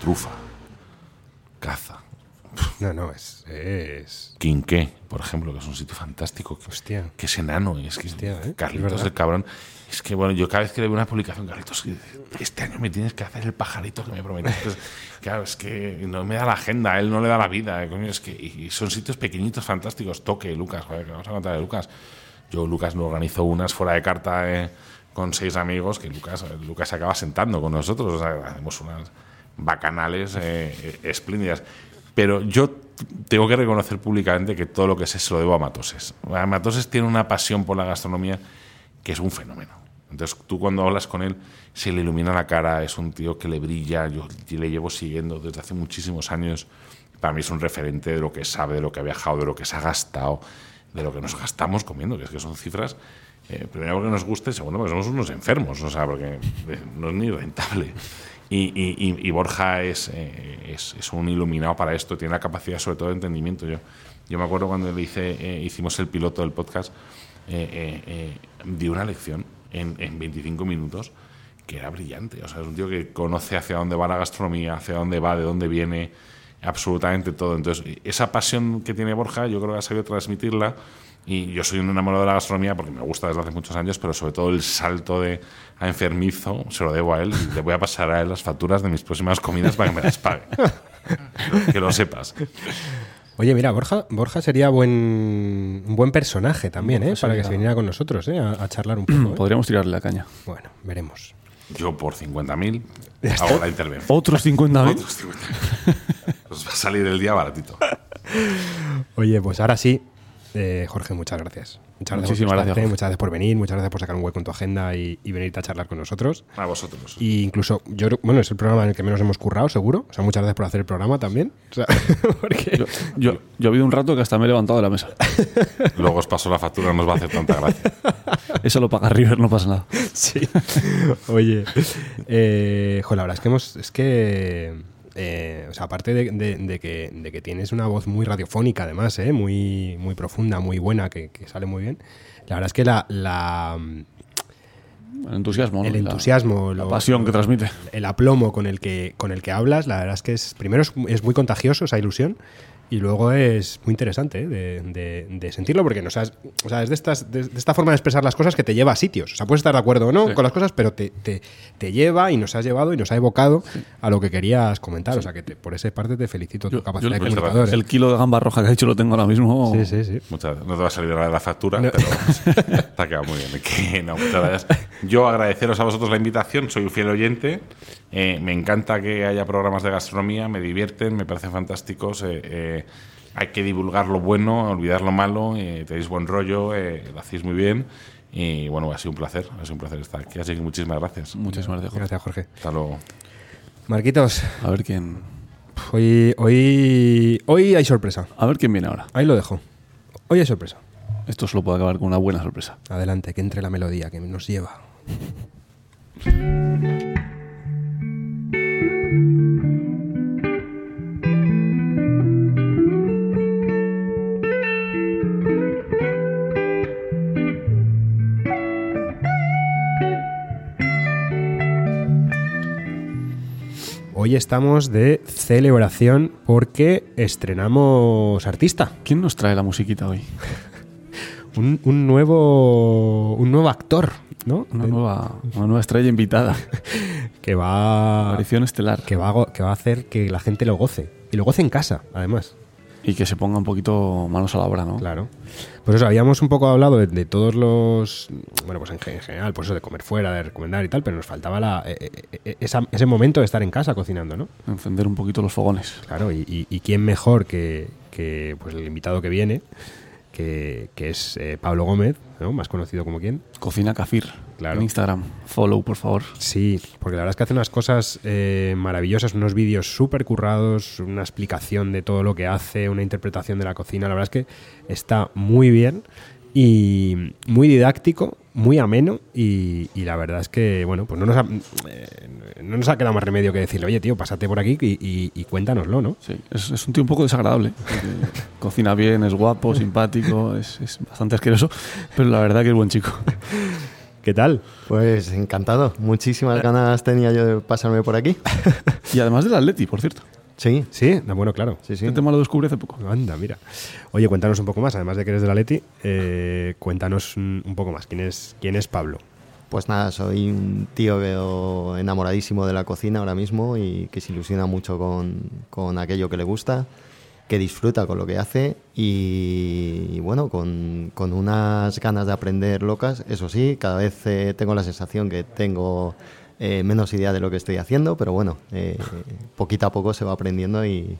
trufa, caza, No, no, es. es... quinqué, por ejemplo, que es un sitio fantástico. Que, Hostia. que es enano. Es que Hostia, ¿eh? Carlitos, el cabrón. Es que, bueno, yo cada vez que le veo una publicación, Carlitos, este año me tienes que hacer el pajarito que me prometiste. Pues, claro, es que no me da la agenda, él no le da la vida. eh, coño, es que, y son sitios pequeñitos, fantásticos. Toque, Lucas, joder, que vamos a contar de Lucas. Yo, Lucas, nos organizó unas fuera de carta eh, con seis amigos que Lucas, eh, Lucas se acaba sentando con nosotros. O sea, hacemos unas bacanales eh, eh, espléndidas. Pero yo tengo que reconocer públicamente que todo lo que sé se lo debo a Matoses. Matoses tiene una pasión por la gastronomía que es un fenómeno. Entonces tú cuando hablas con él se le ilumina la cara, es un tío que le brilla, yo le llevo siguiendo desde hace muchísimos años. Para mí es un referente de lo que sabe, de lo que ha viajado, de lo que se ha gastado, de lo que nos gastamos comiendo, que es que son cifras, eh, primero porque nos guste, segundo porque somos unos enfermos, o sea, porque eh, no es ni rentable. Y, y- y- Borja es, eh, es, un iluminado para esto, tiene la capacidad sobre todo de entendimiento. Yo, yo me acuerdo cuando le hice, eh, hicimos el piloto del podcast, eh, eh, eh, dio una lección en, en 25 minutos que era brillante. O sea, es un tío que conoce hacia dónde va la gastronomía, hacia dónde va, de dónde viene, absolutamente todo. Entonces, esa pasión que tiene Borja, yo creo que ha sabido transmitirla. Y yo soy un enamorado de la gastronomía porque me gusta desde hace muchos años, pero sobre todo el salto de a enfermizo se lo debo a él. Y le voy a pasar a él las facturas de mis próximas comidas para que me las pague. que lo sepas. Oye, mira, Borja, Borja sería buen, un buen personaje también, ¿eh? Para que se viniera con nosotros, ¿eh? A, a charlar un poco. ¿eh? Podríamos tirarle la caña. Bueno, veremos. Yo por 50.000 hago la intervención. Otros 50.000. Otros 50.000. Os va a salir el día baratito. Oye, pues ahora sí, eh, Jorge, muchas gracias. Muchas gracias, Muchísimas por gracias, Jorge. muchas gracias por venir, muchas gracias por sacar un hueco en tu agenda y, y venirte a charlar con nosotros. A vosotros. Y incluso, yo bueno, es el programa en el que menos hemos currado, seguro. O sea, muchas gracias por hacer el programa también. O sea, porque Yo, yo, yo he habido un rato que hasta me he levantado de la mesa. Luego os paso la factura, no os va a hacer tanta gracia. Eso lo paga River, no pasa nada. Sí. Oye, eh, jo, la verdad es que hemos, es que eh, o sea, aparte de, de- de que, de que tienes una voz muy radiofónica, además, ¿eh? muy, muy profunda, muy buena, que, que sale muy bien, la verdad es que la, la- El entusiasmo. el entusiasmo, La, lo- pasión que transmite. el aplomo con el que, con el que hablas, la verdad es que es, primero es, es muy contagioso esa ilusión y luego es muy interesante ¿eh? de, de- de sentirlo porque no sabes, o sea, es de, estas, de, de esta forma de expresar las cosas que te lleva a sitios. O sea, puedes estar de acuerdo o no Sí. con las cosas, pero te, te, te lleva y nos has llevado y nos ha evocado a lo que querías comentar. O sea, que te- por esa parte te felicito tu Yo- capacidad yo- de comunicador. ¿eh? El kilo de gamba roja que ha dicho lo tengo ahora mismo. Sí, sí, sí. Muchas no te va a salir la factura, No. pero te ha quedado muy bien. Que no, muchas gracias. Yo agradeceros a vosotros la invitación, soy un fiel oyente. Eh, me encanta que haya programas de gastronomía, me divierten, me parecen fantásticos. eh, eh, hay que divulgar lo bueno, olvidar lo malo. eh, tenéis buen rollo, eh, lo hacéis muy bien. Y bueno, ha sido un placer, ha sido un placer estar aquí. Así que muchísimas gracias. Muchísimas gracias. Jorge. Gracias, Jorge. Hasta luego. Marquitos, A ver quién. hoy, hoy, hoy hay sorpresa. A ver quién viene ahora. Ahí lo dejo. Hoy hay sorpresa. Esto solo puede acabar con una buena sorpresa. Adelante, que entre la melodía que nos lleva. Hoy estamos de celebración porque estrenamos artista. ¿Quién nos trae la musiquita hoy? Un, un nuevo un nuevo actor, ¿no? Una nueva, una nueva estrella invitada. Que va Aparición estelar. que va, a que va a hacer que la gente lo goce. Y lo goce en casa, además. Y que se ponga un poquito manos a la obra, ¿no? Claro. Pues eso, habíamos un poco hablado de, de todos los. Bueno, pues en, ge- en general, pues eso de comer fuera, de recomendar y tal, pero nos faltaba la, eh, eh, eh, esa- ese momento de estar en casa cocinando, ¿no? Encender un poquito los fogones. Claro, y, y- y quién mejor que, que, pues el invitado que viene, que, que es eh, Pablo Gómez, ¿no? Más conocido como quién. Cocina Cafir. Claro. En Instagram. Follow, por favor. Sí, porque la verdad es que hace unas cosas eh, maravillosas, unos vídeos súper currados, una explicación de todo lo que hace, una interpretación de la cocina. La verdad es que está muy bien y muy didáctico, muy ameno y, y la verdad es que, bueno, pues no nos, ha, eh, no nos ha quedado más remedio que decirle, oye, tío, pásate por aquí y, y- y cuéntanoslo, ¿no? Sí, es, es un tío un poco desagradable. cocina bien, es guapo, simpático, es, es bastante asqueroso, pero la verdad que es buen chico. ¿Qué tal? Pues encantado. Muchísimas ganas tenía yo de pasarme por aquí. Y además del Atleti, por cierto. Sí, Sí, bueno, claro. sí, sí. Este tema lo descubrí hace poco. Anda, mira. Oye, cuéntanos un poco más, además de que eres de la Leti, eh, cuéntanos un, poco más. ¿Quién es, ¿Quién es Pablo? Pues nada, soy un tío que- enamoradísimo de la cocina ahora mismo y que se ilusiona mucho con, con aquello que le gusta, que disfruta con lo que hace y, bueno, con, con unas ganas de aprender locas. Eso sí, cada vez eh, tengo la sensación que tengo eh, menos idea de lo que estoy haciendo, pero bueno, eh, poquito a poco se va aprendiendo y,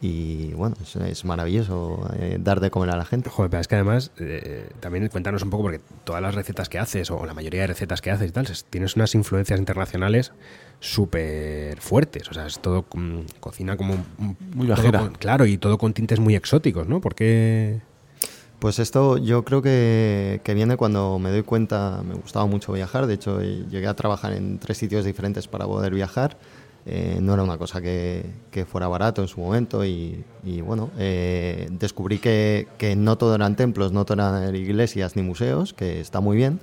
y bueno, es, es maravilloso eh, dar de comer a la gente. Joder, pero es que además, eh, también cuéntanos un poco, porque todas las recetas que haces, o la mayoría de recetas que haces y tal, es- tienes unas influencias internacionales súper fuertes. O sea, es todo mm, cocina como. un- Muy con- claro, y todo con tintes muy exóticos, ¿no? Porque. Pues esto yo creo que, que viene cuando me doy cuenta, me gustaba mucho viajar, de hecho eh, llegué a trabajar en tres sitios diferentes para poder viajar, Eh, no era una cosa que, que fuera barato en su momento y, bueno, eh, descubrí que, no todo eran templos, no todo eran iglesias ni museos, que está muy bien,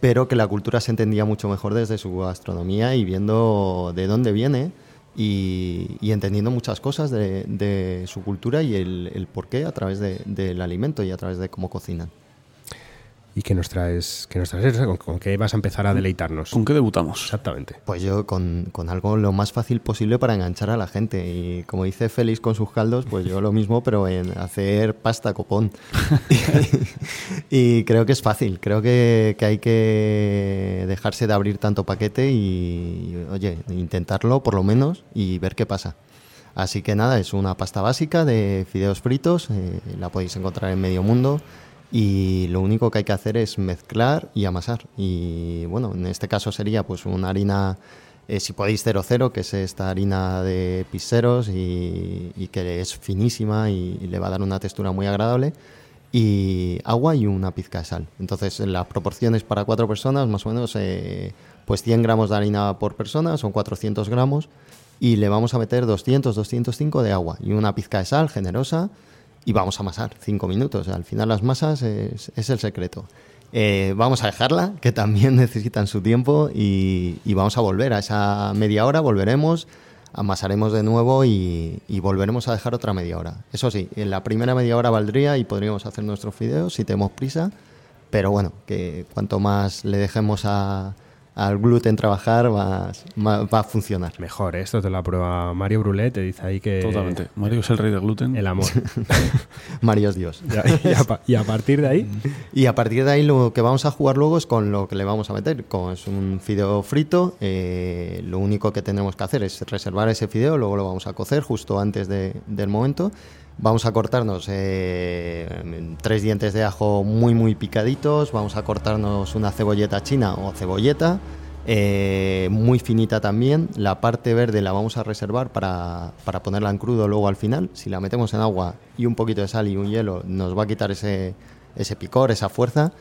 pero que la cultura se entendía mucho mejor desde su gastronomía y viendo de dónde viene y, entendiendo muchas cosas de, su cultura y el, el porqué a través de- del alimento y a través de cómo cocinan. ¿Y qué nos traes? ¿Qué nos traes? ¿Con, con qué vas a empezar a deleitarnos? ¿Con qué debutamos? Exactamente. Pues yo con, con algo lo más fácil posible para enganchar a la gente y como dice Félix con sus caldos, pues yo lo mismo pero en hacer pasta copón. y creo que es fácil, creo que, que hay que dejarse de abrir tanto paquete y, oye, intentarlo por lo menos y ver qué pasa. Así que nada, es una pasta básica de fideos fritos, eh, la podéis encontrar en medio mundo y lo único que hay que hacer es mezclar y amasar. Y bueno, en este caso sería pues una harina, eh, si podéis 00, que es esta harina de piseros y, que es finísima y, y le va a dar una textura muy agradable. Y agua y una pizca de sal. Entonces, las proporciones para cuatro personas, más o menos, eh, pues 100 gramos de harina por persona, son 400 gramos. y le vamos a meter 200, 205 de agua y una pizca de sal generosa y vamos a amasar 5 minutos. Al final las masas es, el secreto. Eh, vamos a dejarla, que también necesitan su tiempo y, y vamos a volver a esa media hora, volveremos, amasaremos de nuevo y, y volveremos a dejar otra media hora. Eso sí, en la primera media hora valdría y podríamos hacer nuestros fideos si tenemos prisa, pero bueno, que cuanto más le dejemos a, al gluten trabajar, más va a funcionar. Mejor, ¿eh? esto te lo aprueba Mario Brulet, te dice ahí que... Totalmente. Mario es el rey del gluten. El amor. Mario es Dios. y, a, pa- y a partir de ahí, Y a partir de ahí lo que vamos a jugar luego es con lo que le vamos a meter. Como es un fideo frito, eh, lo único que tenemos que hacer es reservar ese fideo, luego lo vamos a cocer justo antes de- del momento. Vamos a cortarnos eh, tres dientes de ajo muy muy picaditos, vamos a cortarnos una cebolleta china o cebolleta, eh, muy finita también. La parte verde la vamos a reservar para, para ponerla en crudo luego al final. Si la metemos en agua y un poquito de sal y un hielo, nos va a quitar ese, ese picor, esa fuerza.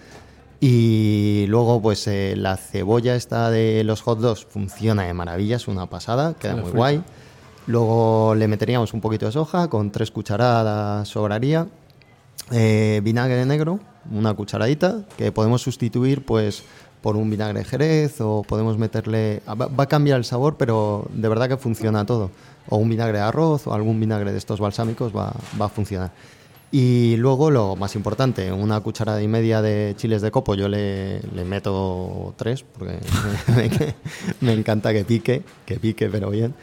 Y luego, pues eh, la cebolla esta de los hot dogs funciona de maravilla, es una pasada, queda muy frita. guay. Luego le meteríamos un poquito de soja, con tres cucharadas sobraría. Eh, vinagre negro, una cucharadita, que podemos sustituir pues por un vinagre de jerez o podemos meterle... Va, a cambiar el sabor, pero de verdad que funciona todo. O un vinagre de arroz o algún vinagre de estos balsámicos va, va a funcionar. Y luego lo más importante, una cucharada y media de chiles de copo, yo le, le meto tres, porque me, me encanta que pique, que pique pero bien.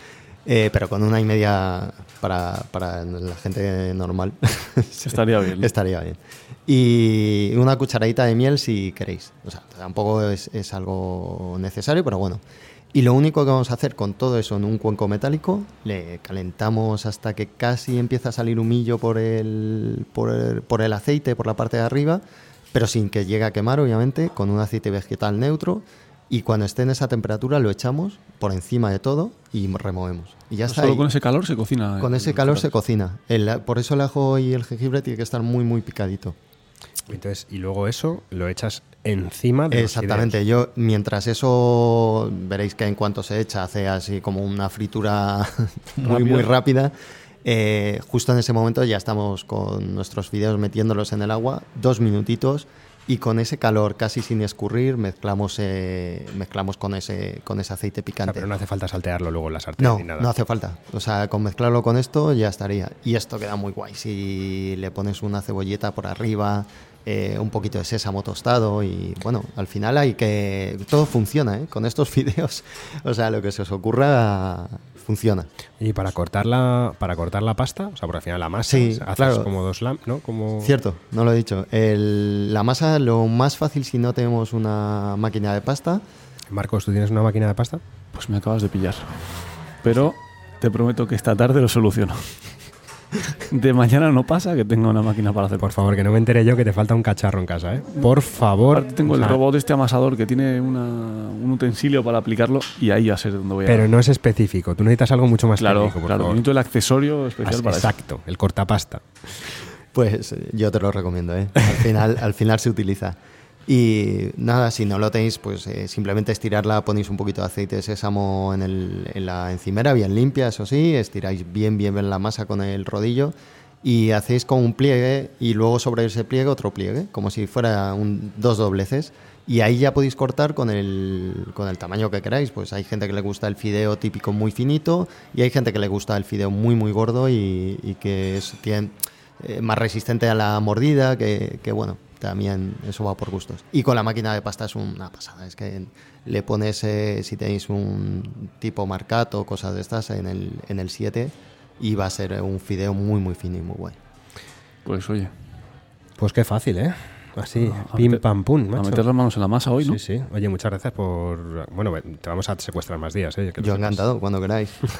Eh, pero con una y media para, para la gente normal Estaría bien. estaría bien. Y una cucharadita de miel si queréis. O sea, tampoco es, es algo necesario, pero bueno. Y lo único que vamos a hacer con todo eso en un cuenco metálico, le calentamos hasta que casi empieza a salir humillo por el, por el, por el aceite, por la parte de arriba, pero sin que llegue a quemar, obviamente, con un aceite vegetal neutro. Y cuando esté en esa temperatura lo echamos por encima de todo y removemos. Y ya está. Solo ahí. con ese calor se cocina. Con el ese calor se cocina. El- por eso el ajo y el jengibre tiene que estar muy, muy picadito. entonces, y luego eso lo echas encima de los Exactamente. Yo, mientras eso, veréis que en cuanto se echa, hace así como una fritura muy, Rápida. muy rápida. Eh, justo en ese momento ya estamos con nuestros fideos metiéndolos en el agua, dos minutitos, y con ese calor casi sin escurrir, mezclamos, eh, mezclamos con ese, con ese aceite O sea, picante. pero no hace falta saltearlo luego en la sartén No, ni nada. no hace falta. O sea, con mezclarlo con esto ya estaría. Y esto queda muy guay. Si le pones una cebolleta por arriba, eh, un poquito de sésamo tostado y bueno, al final hay que... Todo funciona, ¿eh? Con estos fideos. O sea, lo que se os ocurra funciona. Y para cortar la, para cortar la pasta, o sea, por al final la masa, Sí, haces claro. como dos lam, ¿no? Como... Cierto, no lo he dicho. El- la masa, lo más fácil si no tenemos una máquina de pasta, Marcos, ¿tú tienes una máquina de pasta? Pues me acabas de pillar. Pero te prometo que esta tarde lo soluciono. De mañana no pasa que tenga una máquina para hacer. Por favor, que no me entere yo que te falta un cacharro en casa, ¿eh? Por favor. Aparte tengo el O sea, robot este amasador que tiene una- un utensilio para aplicarlo y ahí ya sé dónde voy a Pero no es específico. Tú necesitas algo mucho más Claro, técnico, por claro. favor. Necesito el accesorio especial As- para eso. Exacto, el cortapasta. Pues eh, yo te lo recomiendo, ¿eh? Al final, al final se utiliza. Y nada, si no lo tenéis, pues eh, simplemente estirarla, ponéis un poquito de aceite de sésamo en, el- en la encimera, bien limpia, eso sí, estiráis bien, bien, bien la masa con el rodillo y hacéis como un pliegue y luego sobre ese pliegue otro pliegue, como si fuera un, dos dobleces. Y ahí ya podéis cortar con el, con el tamaño que queráis. Pues hay gente que le gusta el fideo típico muy finito y hay gente que le gusta el fideo muy, muy gordo y, que es, eh, más resistente a la mordida, que, bueno, también eso va por gustos. Y con la máquina de pasta es una pasada, es que le pones, eh, si tenéis un tipo marcato o cosas de estas, en el, en el 7 y va a ser un fideo muy, muy fino y muy guay. Pues oye, Pues qué fácil, ¿eh? Así, A pim meter- pam pum, a macho. meter las manos en la masa hoy, ¿no? Sí, sí. Oye, muchas gracias por... Bueno, te vamos a secuestrar más días, ¿eh? Que Yo encantado, cuando queráis.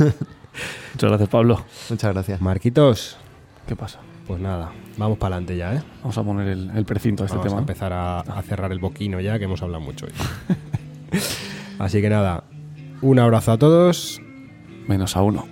Muchas gracias, Pablo. Muchas gracias. Marquitos, ¿Qué pasa? Pues nada, vamos para adelante ya, ¿eh? Vamos a poner el, precinto a este tema. Vamos a empezar a, a, ah. cerrar el boquino ya, que hemos hablado mucho hoy. Así que nada, un abrazo a todos. Menos a uno.